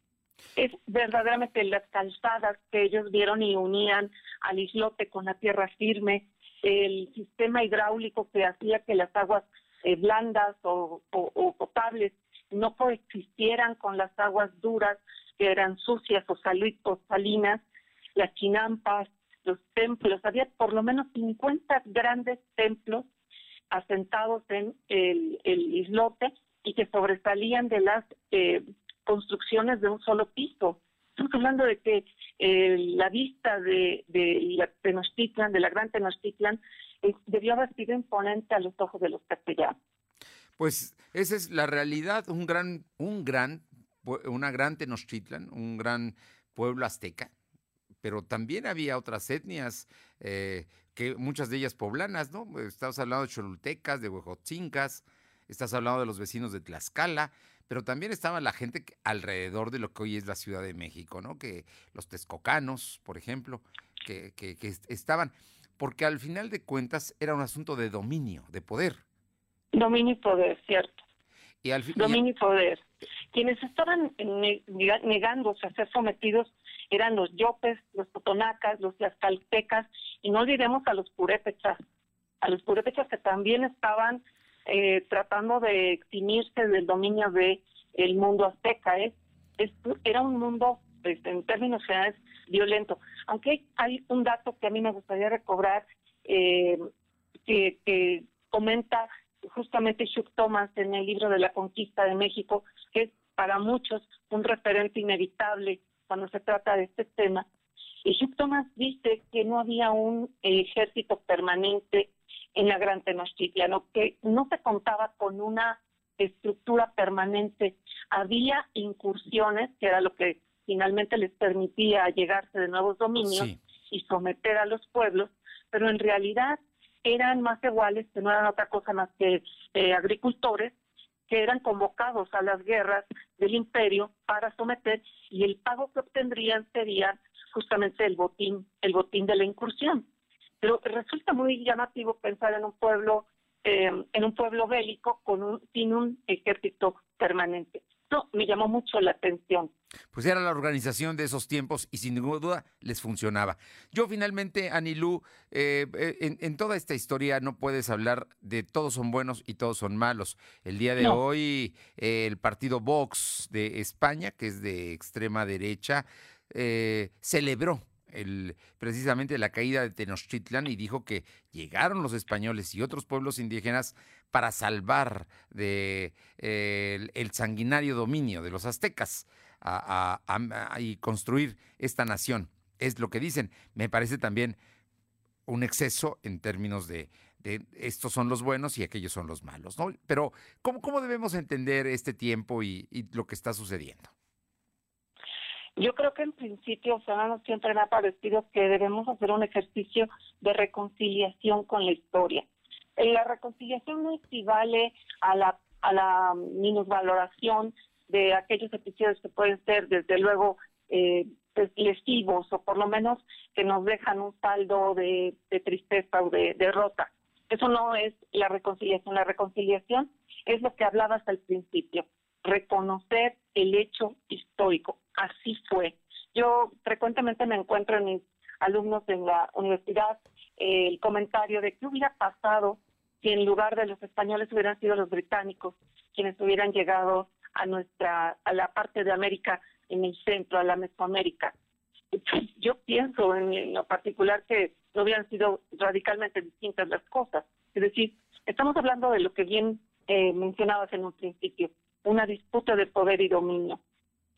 Es verdaderamente las calzadas que ellos vieron y unían al islote con la tierra firme, el sistema hidráulico que hacía que las aguas eh, blandas o, potables no coexistieran con las aguas duras que eran sucias o, o salinas, las chinampas, los templos, había por lo menos 50 grandes templos asentados en el, islote y que sobresalían de las eh, construcciones de un solo piso. Estamos hablando de que eh, la vista de, la Tenochtitlan, de la gran Tenochtitlan, eh, debió haber sido imponente a los ojos de los castellanos. Pues esa es la realidad, un gran, un gran, una gran Tenochtitlan, un gran pueblo azteca, pero también había otras etnias, eh, que muchas de ellas poblanas, ¿no? Estamos hablando de cholultecas, de huejotzincas, estás hablando de los vecinos de Tlaxcala, pero también estaba la gente alrededor de lo que hoy es la Ciudad de México, ¿no? Que los texcocanos, por ejemplo, que, que, estaban, porque al final de cuentas era un asunto de dominio, de poder. Dominio y poder, cierto. Y al dominio y poder. Quienes estaban negándose a ser sometidos eran los yopes, los totonacas, los tlaxcaltecas, y no olvidemos a los purépechas, a los purépechas que también estaban eh, tratando de eximirse del dominio de el mundo azteca. ¿eh? era un mundo, pues, en términos generales, violento. Aunque hay, un dato que a mí me gustaría recobrar, eh, que, comenta justamente Hugh Thomas en el libro de la conquista de México, que es para muchos un referente inevitable cuando se trata de este tema. Y Hugh Thomas dice que no había un ejército permanente en la Gran Tenochtitlan, que no se contaba con una estructura permanente. Había incursiones, que era lo que finalmente les permitía llegarse de nuevos dominios y someter a los pueblos, pero en realidad eran más iguales, que no eran otra cosa más que eh, agricultores que eran convocados a las guerras del imperio para someter y el pago que obtendrían sería justamente el botín, el botín de la incursión. Pero resulta muy llamativo pensar en un pueblo, eh, en un pueblo bélico con un, sin un ejército permanente. No, me llamó mucho la atención. Pues era la organización de esos tiempos y sin ninguna duda les funcionaba. Yo finalmente, Anilú, eh, eh, en, en, toda esta historia no puedes hablar de todos son buenos y todos son malos. El día de hoy, el partido Vox de España, que es de extrema derecha, celebró precisamente la caída de Tenochtitlan y dijo que llegaron los españoles y otros pueblos indígenas para salvar de, el, sanguinario dominio de los aztecas y construir esta nación. Es lo que dicen. Me parece también un exceso en términos de, estos son los buenos y aquellos son los malos. ¿no? Pero, ¿cómo, ¿cómo debemos entender este tiempo y lo que está sucediendo? Yo creo que en principio, Fernando, siempre me ha parecido que debemos hacer un ejercicio de reconciliación con la historia. La reconciliación no equivale a la, a la minusvaloración de aquellos episodios que pueden ser, desde luego, eh, pues, lesivos o por lo menos que nos dejan un saldo de, de tristeza o de derrota. Eso no es la reconciliación. La reconciliación es lo que hablabas al principio, reconocer el hecho histórico. Así fue. Yo frecuentemente me encuentro en mis alumnos en la universidad eh, el comentario de qué hubiera pasado si en lugar de los españoles hubieran sido los británicos quienes hubieran llegado a nuestra a la parte de América en el centro, a la Mesoamérica. Yo pienso en lo particular que no hubieran sido radicalmente distintas las cosas. Es decir, estamos hablando de lo que bien eh, mencionabas en un principio, una disputa de poder y dominio,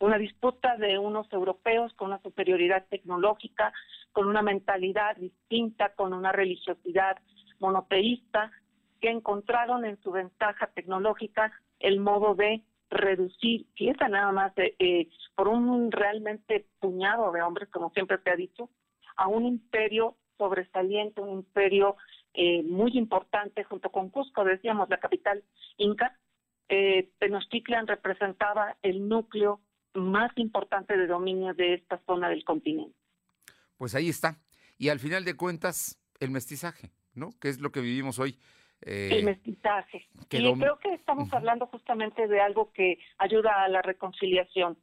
una disputa de unos europeos con una superioridad tecnológica, con una mentalidad distinta, con una religiosidad monoteísta, que encontraron en su ventaja tecnológica el modo de reducir, piensa nada más eh, por un realmente puñado de hombres, como siempre se ha dicho, a un imperio sobresaliente, un imperio eh, muy importante junto con Cusco, decíamos, la capital inca, eh, Tenochtitlan representaba el núcleo más importante de dominio de esta zona del continente. Pues ahí está. Y al final de cuentas, el mestizaje, ¿no? Que es lo que vivimos hoy. Eh, el mestizaje. y creo que estamos hablando justamente de algo que ayuda a la reconciliación.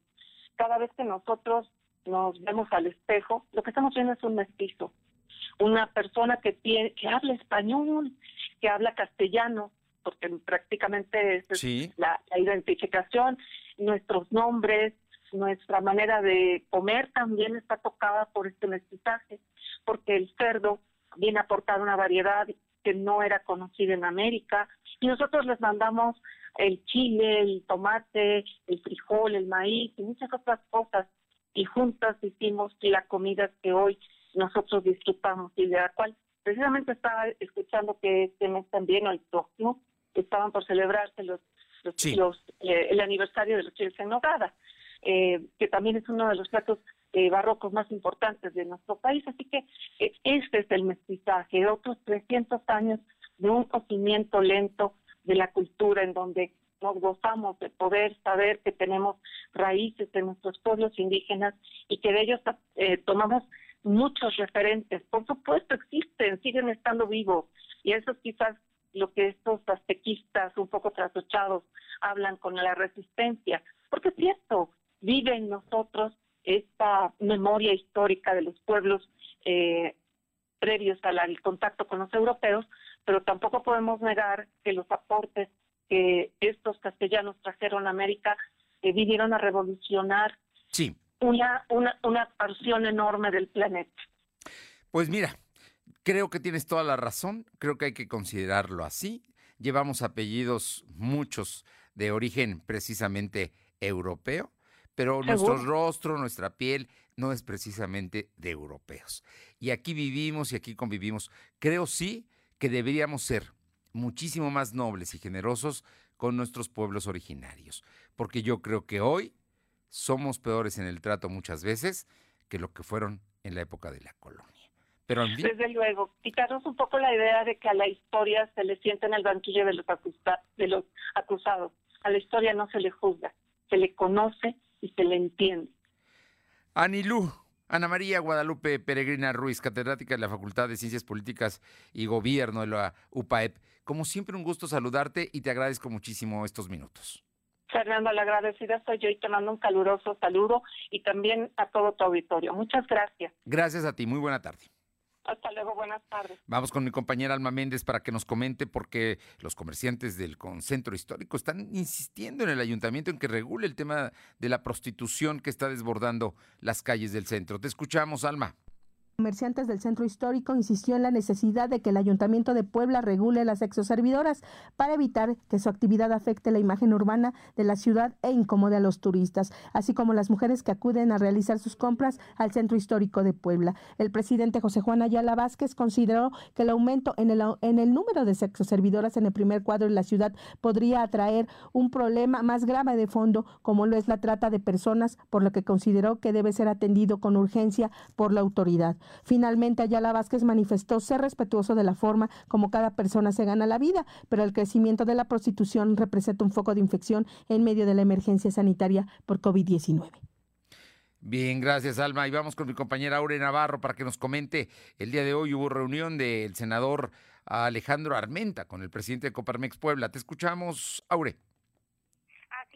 cada vez que nosotros nos vemos al espejo, lo que estamos viendo es un mestizo, una persona que, tiene, que habla español, que habla castellano, porque prácticamente es la, identificación, nuestros nombres, nuestra manera de comer también está tocada por este mestizaje, porque el cerdo viene a aportar una variedad que no era conocida en América, y nosotros les mandamos el chile, el tomate, el frijol, el maíz y muchas otras cosas, y juntas hicimos la comida que hoy nosotros disfrutamos y de la cual precisamente estaba escuchando que este mes también el próximo estaban por celebrarse los, los, eh, el aniversario de los chiles en nogada, eh, que también es uno de los platos eh, barrocos más importantes de nuestro país. Así que este es el mestizaje, de otros 300 años de un cocimiento lento de la cultura en donde nos gozamos de poder saber que tenemos raíces de nuestros pueblos indígenas y que de ellos tomamos muchos referentes. Por supuesto existen, siguen estando vivos y eso es quizás lo que estos aztequistas un poco trasochados hablan con la resistencia, porque es cierto, vive en nosotros esta memoria histórica de los pueblos eh, previos al, contacto con los europeos, pero tampoco podemos negar que los aportes que estos castellanos trajeron a América eh, vinieron a revolucionar sí. una, una, una porción enorme del planeta. Pues mira, Creo que tienes toda la razón, creo que hay que considerarlo así. Llevamos apellidos muchos de origen precisamente europeo, pero nuestro rostro, nuestra piel no es precisamente de europeos. Y aquí vivimos y aquí convivimos. Creo sí que deberíamos ser muchísimo más nobles y generosos con nuestros pueblos originarios, porque yo creo que hoy somos peores en el trato muchas veces que lo que fueron en la época de la colonia. Desde luego, quitarnos un poco la idea de que a la historia se le sienta en el banquillo de los, de los acusados. A la historia no se le juzga, se le conoce y se le entiende. Anilú, Ana María Guadalupe Peregrina Ruiz, catedrática de la Facultad de Ciencias Políticas y Gobierno de la UPAEP. Como siempre, un gusto saludarte y te agradezco muchísimo estos minutos. Fernando, la agradecida soy yo y te mando un caluroso saludo y también a todo tu auditorio. Muchas gracias. Gracias a ti, muy buena tarde. Hasta luego, buenas tardes. Vamos con mi compañera Alma Méndez para que nos comente porque los comerciantes del centro histórico están insistiendo en el ayuntamiento en que regule el tema de la prostitución que está desbordando las calles del centro. Te escuchamos, Alma comerciantes del centro histórico insistió en la necesidad de que el Ayuntamiento de Puebla regule las exoservidoras para evitar que su actividad afecte la imagen urbana de la ciudad e incomode a los turistas, así como las mujeres que acuden a realizar sus compras al centro histórico de Puebla. El presidente José Juan Ayala Vázquez consideró que el aumento en el, número de sexoservidoras en el primer cuadro de la ciudad podría atraer un problema más grave de fondo, como lo es la trata de personas, por lo que consideró que debe ser atendido con urgencia por la autoridad. Finalmente, Ayala Vázquez manifestó ser respetuoso de la forma como cada persona se gana la vida, pero el crecimiento de la prostitución representa un foco de infección en medio de la emergencia sanitaria por COVID-19. Bien, gracias Alma. Y vamos con mi compañera Aure Navarro para que nos comente. El día de hoy hubo reunión del senador Alejandro Armenta con el presidente de Coparmex Puebla. Te escuchamos, Aure.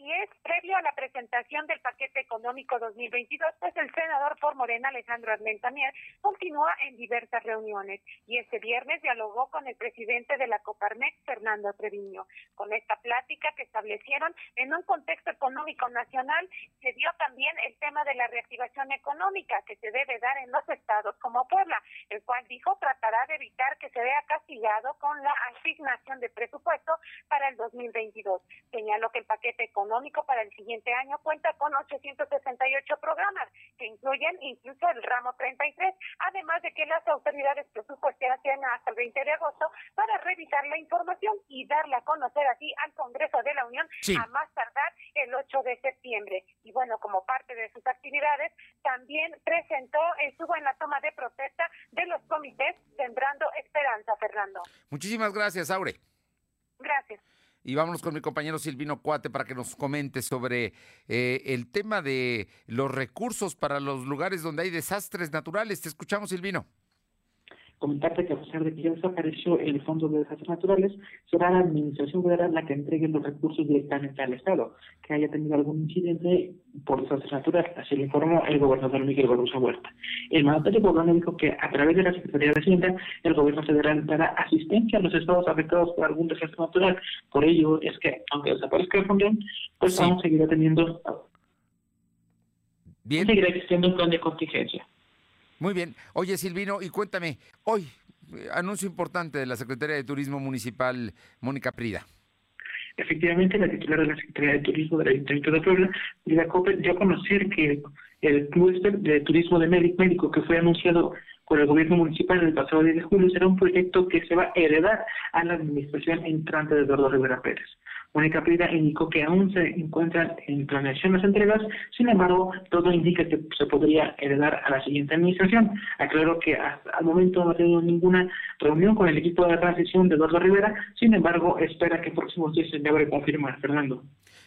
Así es, previo a la presentación del paquete económico 2022, pues el senador por Morena, Alejandro Armentamier, continúa en diversas reuniones y este viernes dialogó con el presidente de la Coparmex, Fernando Treviño. Con esta plática que establecieron en un contexto económico nacional, se dio también el tema de la reactivación económica que se debe dar en los estados como Puebla, el cual dijo tratará de evitar que se vea castigado con la asignación de presupuesto para el 2022. Señaló que el paquete económico económico para el siguiente año cuenta con 868 programas que incluyen incluso el ramo 33, además de que las autoridades presupuestarias tienen hasta el 20 de agosto para revisar la información y darla a conocer así al Congreso de la Unión a más tardar el 8 de septiembre. Y bueno, como parte de sus actividades, también presentó, estuvo en la toma de protesta de los comités Sembrando Esperanza, Fernando. Muchísimas gracias, Aure. Gracias. Y vámonos con mi compañero Silvino Cuate para que nos comente sobre eh, el tema de los recursos para los lugares donde hay desastres naturales. Te escuchamos, Silvino. Comentarte que a pesar de que ya desapareció el Fondo de Desastres Naturales, será la Administración Federal la que entregue los recursos directamente al Estado, que haya tenido algún incidente por desastres naturales, así lo informó el gobernador Miguel Barroso Huerta. El mandatario poblano dijo que a través de la Secretaría de Hacienda, el gobierno federal dará asistencia a los estados afectados por algún desastre natural. Por ello es que, aunque desaparezca el fondo, pues aún seguirá teniendo Bien. Seguirá existiendo un plan de contingencia. Muy bien. Oye, Silvino, y cuéntame, hoy, eh, anuncio importante de la Secretaría de Turismo Municipal, Mónica Prida. Efectivamente, la titular de la Secretaría de Turismo del Ayuntamiento de Puebla, Lida Coppel, dio a conocer que el clúster de turismo de médico que fue anunciado por el gobierno municipal el pasado 10 de julio será un proyecto que se va a heredar a la administración entrante de Eduardo Rivera Pérez. Mónica Prida indicó que aún se encuentran en planeación las entregas, sin embargo, todo indica que se podría heredar a la siguiente administración. Aclaro que hasta el momento no ha tenido ninguna reunión con el equipo de transición de Eduardo Rivera, sin embargo, espera que próximos días se debe confirmar, Fernando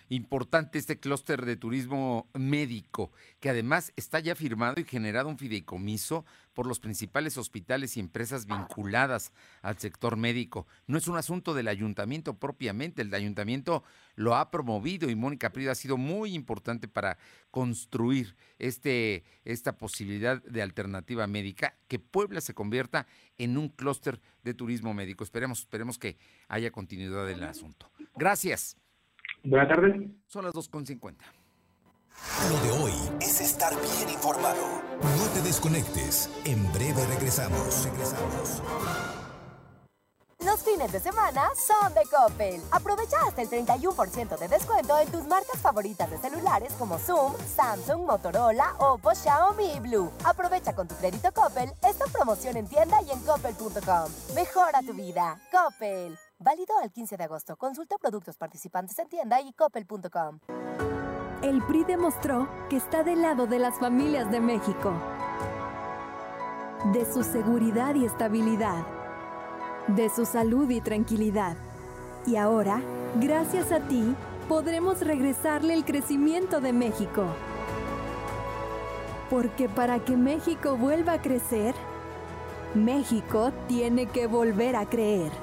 importante este clúster de turismo médico, que además está ya firmado y generado un fideicomiso por los principales hospitales y empresas vinculadas al sector médico. No es un asunto del ayuntamiento propiamente, el ayuntamiento lo ha promovido y Mónica Prida ha sido muy importante para construir este, esta posibilidad de alternativa médica, que Puebla se convierta en un clúster de turismo médico. Esperemos, esperemos que haya continuidad en el asunto. Gracias. Buenas tardes. Son las 2.50. Lo de hoy es estar bien informado. No te desconectes. En breve regresamos. Regresamos. Los fines de semana son de Coppel. Aprovecha hasta el 31% de descuento en tus marcas favoritas de celulares como Zoom, Samsung, Motorola, Oppo, Xiaomi y Blue. Aprovecha con tu crédito Coppel esta promoción en tienda y en coppel.com. Mejora tu vida. Coppel. Válido al 15 de agosto. Consulta productos participantes en tienda y coppel.com. El PRI demostró que está del lado de las familias de México, de su seguridad y estabilidad, de su salud y tranquilidad. Y ahora, gracias a ti, podremos regresarle el crecimiento de México. Porque para que México vuelva a crecer, México tiene que volver a creer.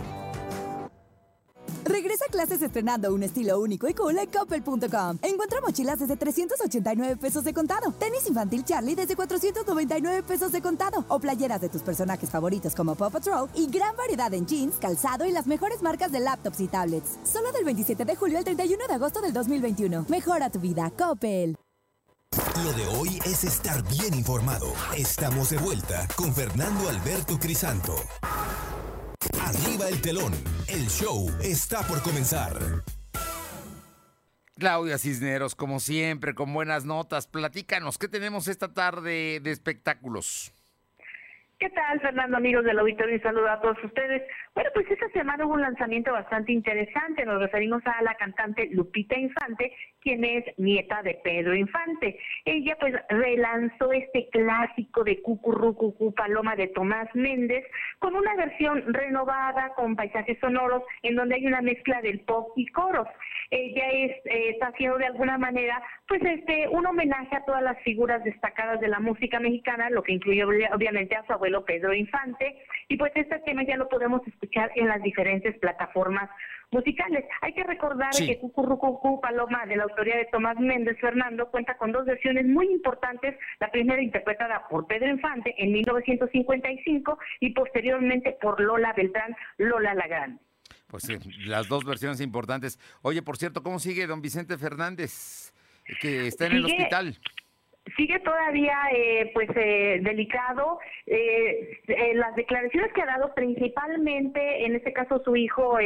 Regresa a clases estrenando un estilo único y cool en Coppel.com. Encuentra mochilas desde 389 pesos de contado, tenis infantil Charlie desde 499 pesos de contado o playeras de tus personajes favoritos como Paw Patrol y gran variedad en jeans, calzado y las mejores marcas de laptops y tablets. Solo del 27 de julio al 31 de agosto del 2021. Mejora tu vida, Coppel. Lo de hoy es estar bien informado. Estamos de vuelta con Fernando Alberto Crisanto. Arriba el telón. El show está por comenzar. Claudia Cisneros, como siempre, con buenas notas. Platícanos, ¿qué tenemos esta tarde de espectáculos? ¿Qué tal, Fernando, amigos del auditorio? Y saludo a todos ustedes. Bueno, pues esta semana hubo un lanzamiento bastante interesante. Nos referimos a la cantante Lupita Infante, quien es nieta de Pedro Infante. Ella, pues, relanzó este clásico de Cucurrucucú Paloma de Tomás Méndez con una versión renovada, con paisajes sonoros, en donde hay una mezcla del pop y coros. Ella es, está haciendo de alguna manera, pues, este, un homenaje a todas las figuras destacadas de la música mexicana, lo que incluye obviamente a su abuelo Pedro Infante, y pues este tema ya lo podemos escuchar en las diferentes plataformas musicales. Hay que recordar que Cucurrucucú Paloma, de la autoría de Tomás Méndez Fernando, cuenta con dos versiones muy importantes, la primera interpretada por Pedro Infante en 1955 y posteriormente por Lola Beltrán, Lola la Grande. Pues sí, las dos versiones importantes. Oye, por cierto, ¿cómo sigue don Vicente Fernández? Que está en el hospital. Sigue todavía eh, pues eh, delicado eh, las declaraciones que ha dado principalmente en este caso su hijo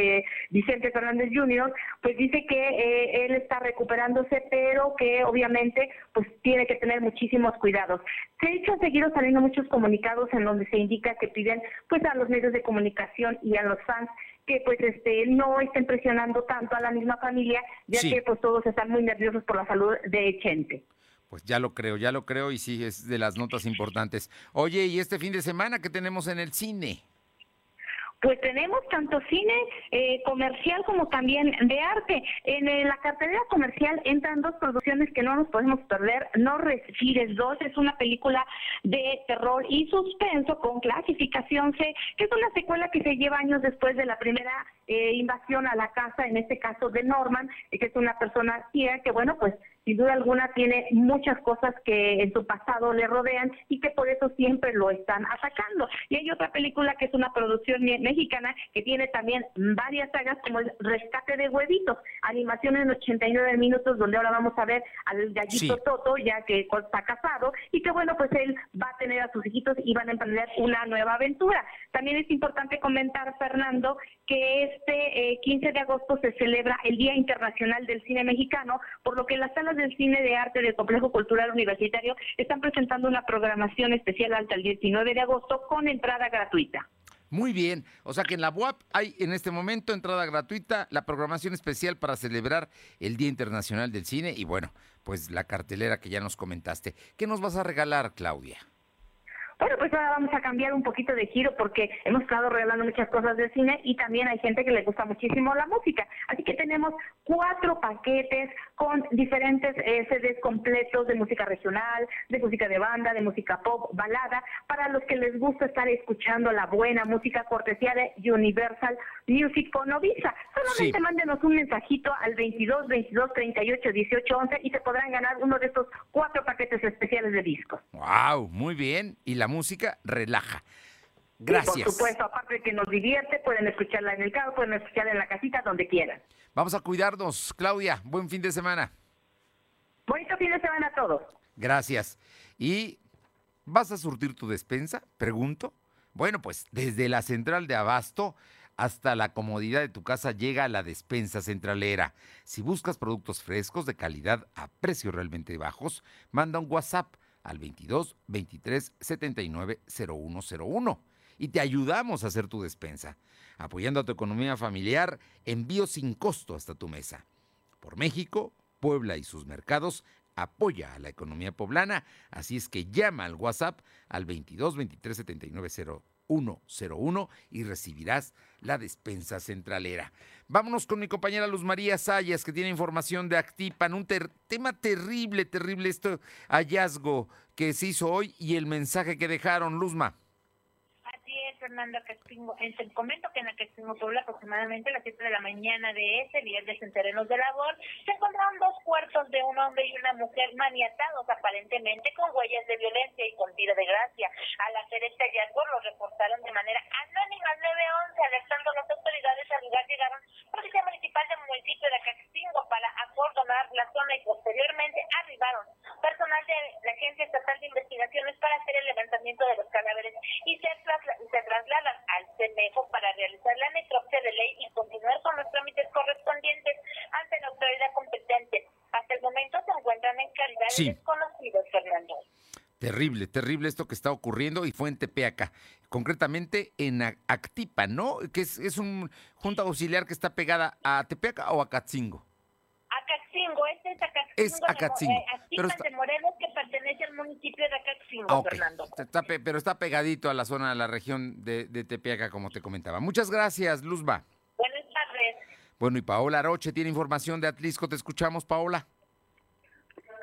Vicente Fernández Jr. pues dice que él está recuperándose pero que obviamente pues tiene que tener muchísimos cuidados se ha hecho han seguido saliendo muchos comunicados en donde se indica que piden pues a los medios de comunicación y a los fans que pues este no estén presionando tanto a la misma familia ya que pues todos están muy nerviosos por la salud de Chente. Pues ya lo creo, ya lo creo y sí, es de las notas importantes. Oye, ¿y este fin de semana qué tenemos en el cine? Pues tenemos tanto cine eh, comercial como también de arte. En eh, la cartelera comercial entran dos producciones que no nos podemos perder. No Respires 2 es una película de terror y suspenso con clasificación C, que es una secuela que se lleva años después de la primera eh, invasión a la casa, en este caso de Norman, que es una persona ciega que, bueno, pues sin duda alguna tiene muchas cosas que en su pasado le rodean y que por eso siempre lo están atacando. Y hay otra película que es una producción mexicana que tiene también varias sagas como el Rescate de Huevitos, animación en 89 minutos donde ahora vamos a ver al gallito Toto ya que está casado y que bueno pues él va a tener a sus hijitos y van a emprender una nueva aventura. También es importante comentar Fernando que este 15 eh, de agosto se celebra el Día Internacional del Cine Mexicano, por lo que las salas del Cine de Arte del Complejo Cultural Universitario están presentando una programación especial hasta el 19 de agosto con entrada gratuita. Muy bien, o sea que en la UAP hay en este momento entrada gratuita, la programación especial para celebrar el Día Internacional del Cine y bueno, pues la cartelera que ya nos comentaste. ¿Qué nos vas a regalar, Claudia? Bueno, pues ahora vamos a cambiar un poquito de giro porque hemos estado regalando muchas cosas de cine y también hay gente que le gusta muchísimo la música. Así que tenemos cuatro paquetes con diferentes eh, CDs completos de música regional, de música de banda, de música pop, balada, para los que les gusta estar escuchando la buena música cortesía de Universal Music con Novisa. Solamente mándenos un mensajito al 22 22 38 18 11 y se podrán ganar uno de estos cuatro paquetes especiales de discos. ¡Wow! Muy bien. Y la música relaja. Gracias. por supuesto, aparte de que nos divierte, pueden escucharla en el carro, pueden escucharla en la casita, donde quieran. Vamos a cuidarnos, Claudia. Buen fin de semana. Bonito fin de semana a todos. Gracias. ¿Y vas a surtir tu despensa? Pregunto. Bueno, pues desde la central de abasto hasta la comodidad de tu casa llega la despensa centralera. Si buscas productos frescos de calidad a precios realmente bajos, manda un WhatsApp al 22 23 79 0101 y te ayudamos a hacer tu despensa, apoyando a tu economía familiar, envío sin costo hasta tu mesa. Por México, Puebla y sus mercados, apoya a la economía poblana, así es que llama al WhatsApp al 22 23 79 0101 y recibirás la despensa centralera. Vámonos con mi compañera Luz María Sayas, que tiene información de Actipan, un tema terrible, terrible, este hallazgo que se hizo hoy y el mensaje que dejaron, Luzma. Fernando Castingo. Te comento que en Acastingo Puebla, aproximadamente a las 7 de la mañana de ese viernes en terrenos de labor, se encontraron dos cuerpos de un hombre y una mujer maniatados aparentemente con huellas de violencia y con tiro de gracia. Al hacer este hallazgo lo reportaron de manera anónima al 911, alertando a las autoridades al lugar llegaron policía municipal del municipio de Acastingo para acordonar la zona y posteriormente arribaron personal de la Agencia Estatal de Investigaciones para hacer el levantamiento de los cadáveres y se, se trasladan al CEMEFO para realizar la necropsia de ley y continuar con los trámites correspondientes ante la autoridad competente. Hasta el momento se encuentran en calidad de desconocidos, Fernando. Terrible, terrible esto que está ocurriendo y fue en Tepeaca, concretamente en Actipa, ¿no? Que es, es un junta auxiliar que está pegada a Tepeaca o a Catzingo. Acatzingo, este es Acatzingo. Es Acatzingo. De, eh, pero está... de Morelos, que pertenece al municipio de Acatzingo, ah, Fernando. Está, pero está pegadito a la zona de la región de, de Tepeaca, como te comentaba. Muchas gracias, Luzba. Buenas tardes. Bueno, y Paola Aroche tiene información de Atlisco. Te escuchamos, Paola.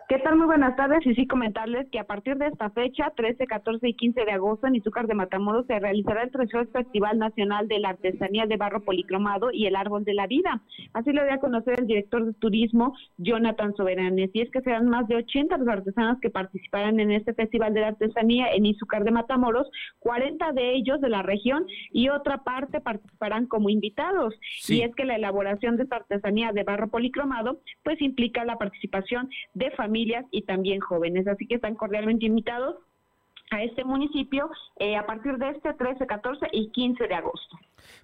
¿Qué tal? Muy buenas tardes. Y sí comentarles que a partir de esta fecha, 13, 14 y 15 de agosto, en Izúcar de Matamoros se realizará el tercer Festival Nacional de la Artesanía de Barro Policromado y el Árbol de la Vida. Así lo dio a conocer el director de turismo, Jonathan Soberanes. Y es que serán más de 80 los artesanos que participarán en este Festival de la Artesanía en Izúcar de Matamoros, 40 de ellos de la región y otra parte participarán como invitados. Y es que la elaboración de esta artesanía de barro policromado, pues implica la participación de familias familias y también jóvenes. Así que están cordialmente invitados a este municipio eh, a partir de este 13, 14 y 15 de agosto.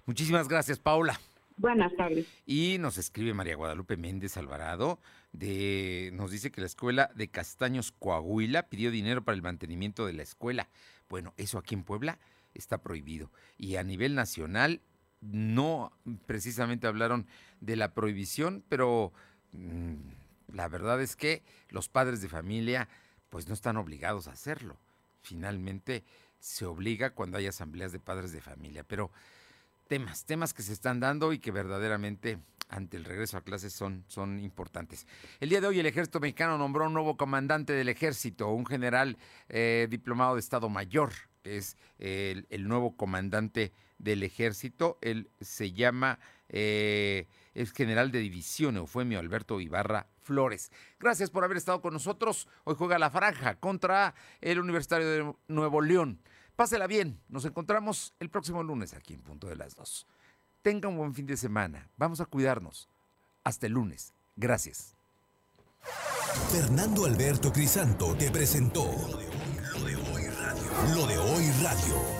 Muchísimas gracias, Paula. Buenas tardes. Y nos escribe María Guadalupe Méndez Alvarado, de, nos dice que la escuela de Castaños Coahuila pidió dinero para el mantenimiento de la escuela. Bueno, eso aquí en Puebla está prohibido. Y a nivel nacional no precisamente hablaron de la prohibición, pero mm, la verdad es que los padres de familia pues no están obligados a hacerlo. Finalmente se obliga cuando hay asambleas de padres de familia, pero temas, temas que se están dando y que verdaderamente ante el regreso a clases son, son importantes. El día de hoy el ejército mexicano nombró un nuevo comandante del ejército, un general eh, diplomado de Estado Mayor, que es el, nuevo comandante del ejército. Él se llama, eh, es general de división Eufemio Alberto Ibarra Flores. Gracias por haber estado con nosotros. Hoy juega la franja contra el Universitario de Nuevo León. Pásela bien. Nos encontramos el próximo lunes aquí en Punto de las Dos. Tenga un buen fin de semana. Vamos a cuidarnos. Hasta el lunes. Gracias. Fernando Alberto Crisanto te presentó Lo de Hoy Radio. Lo de Hoy Radio.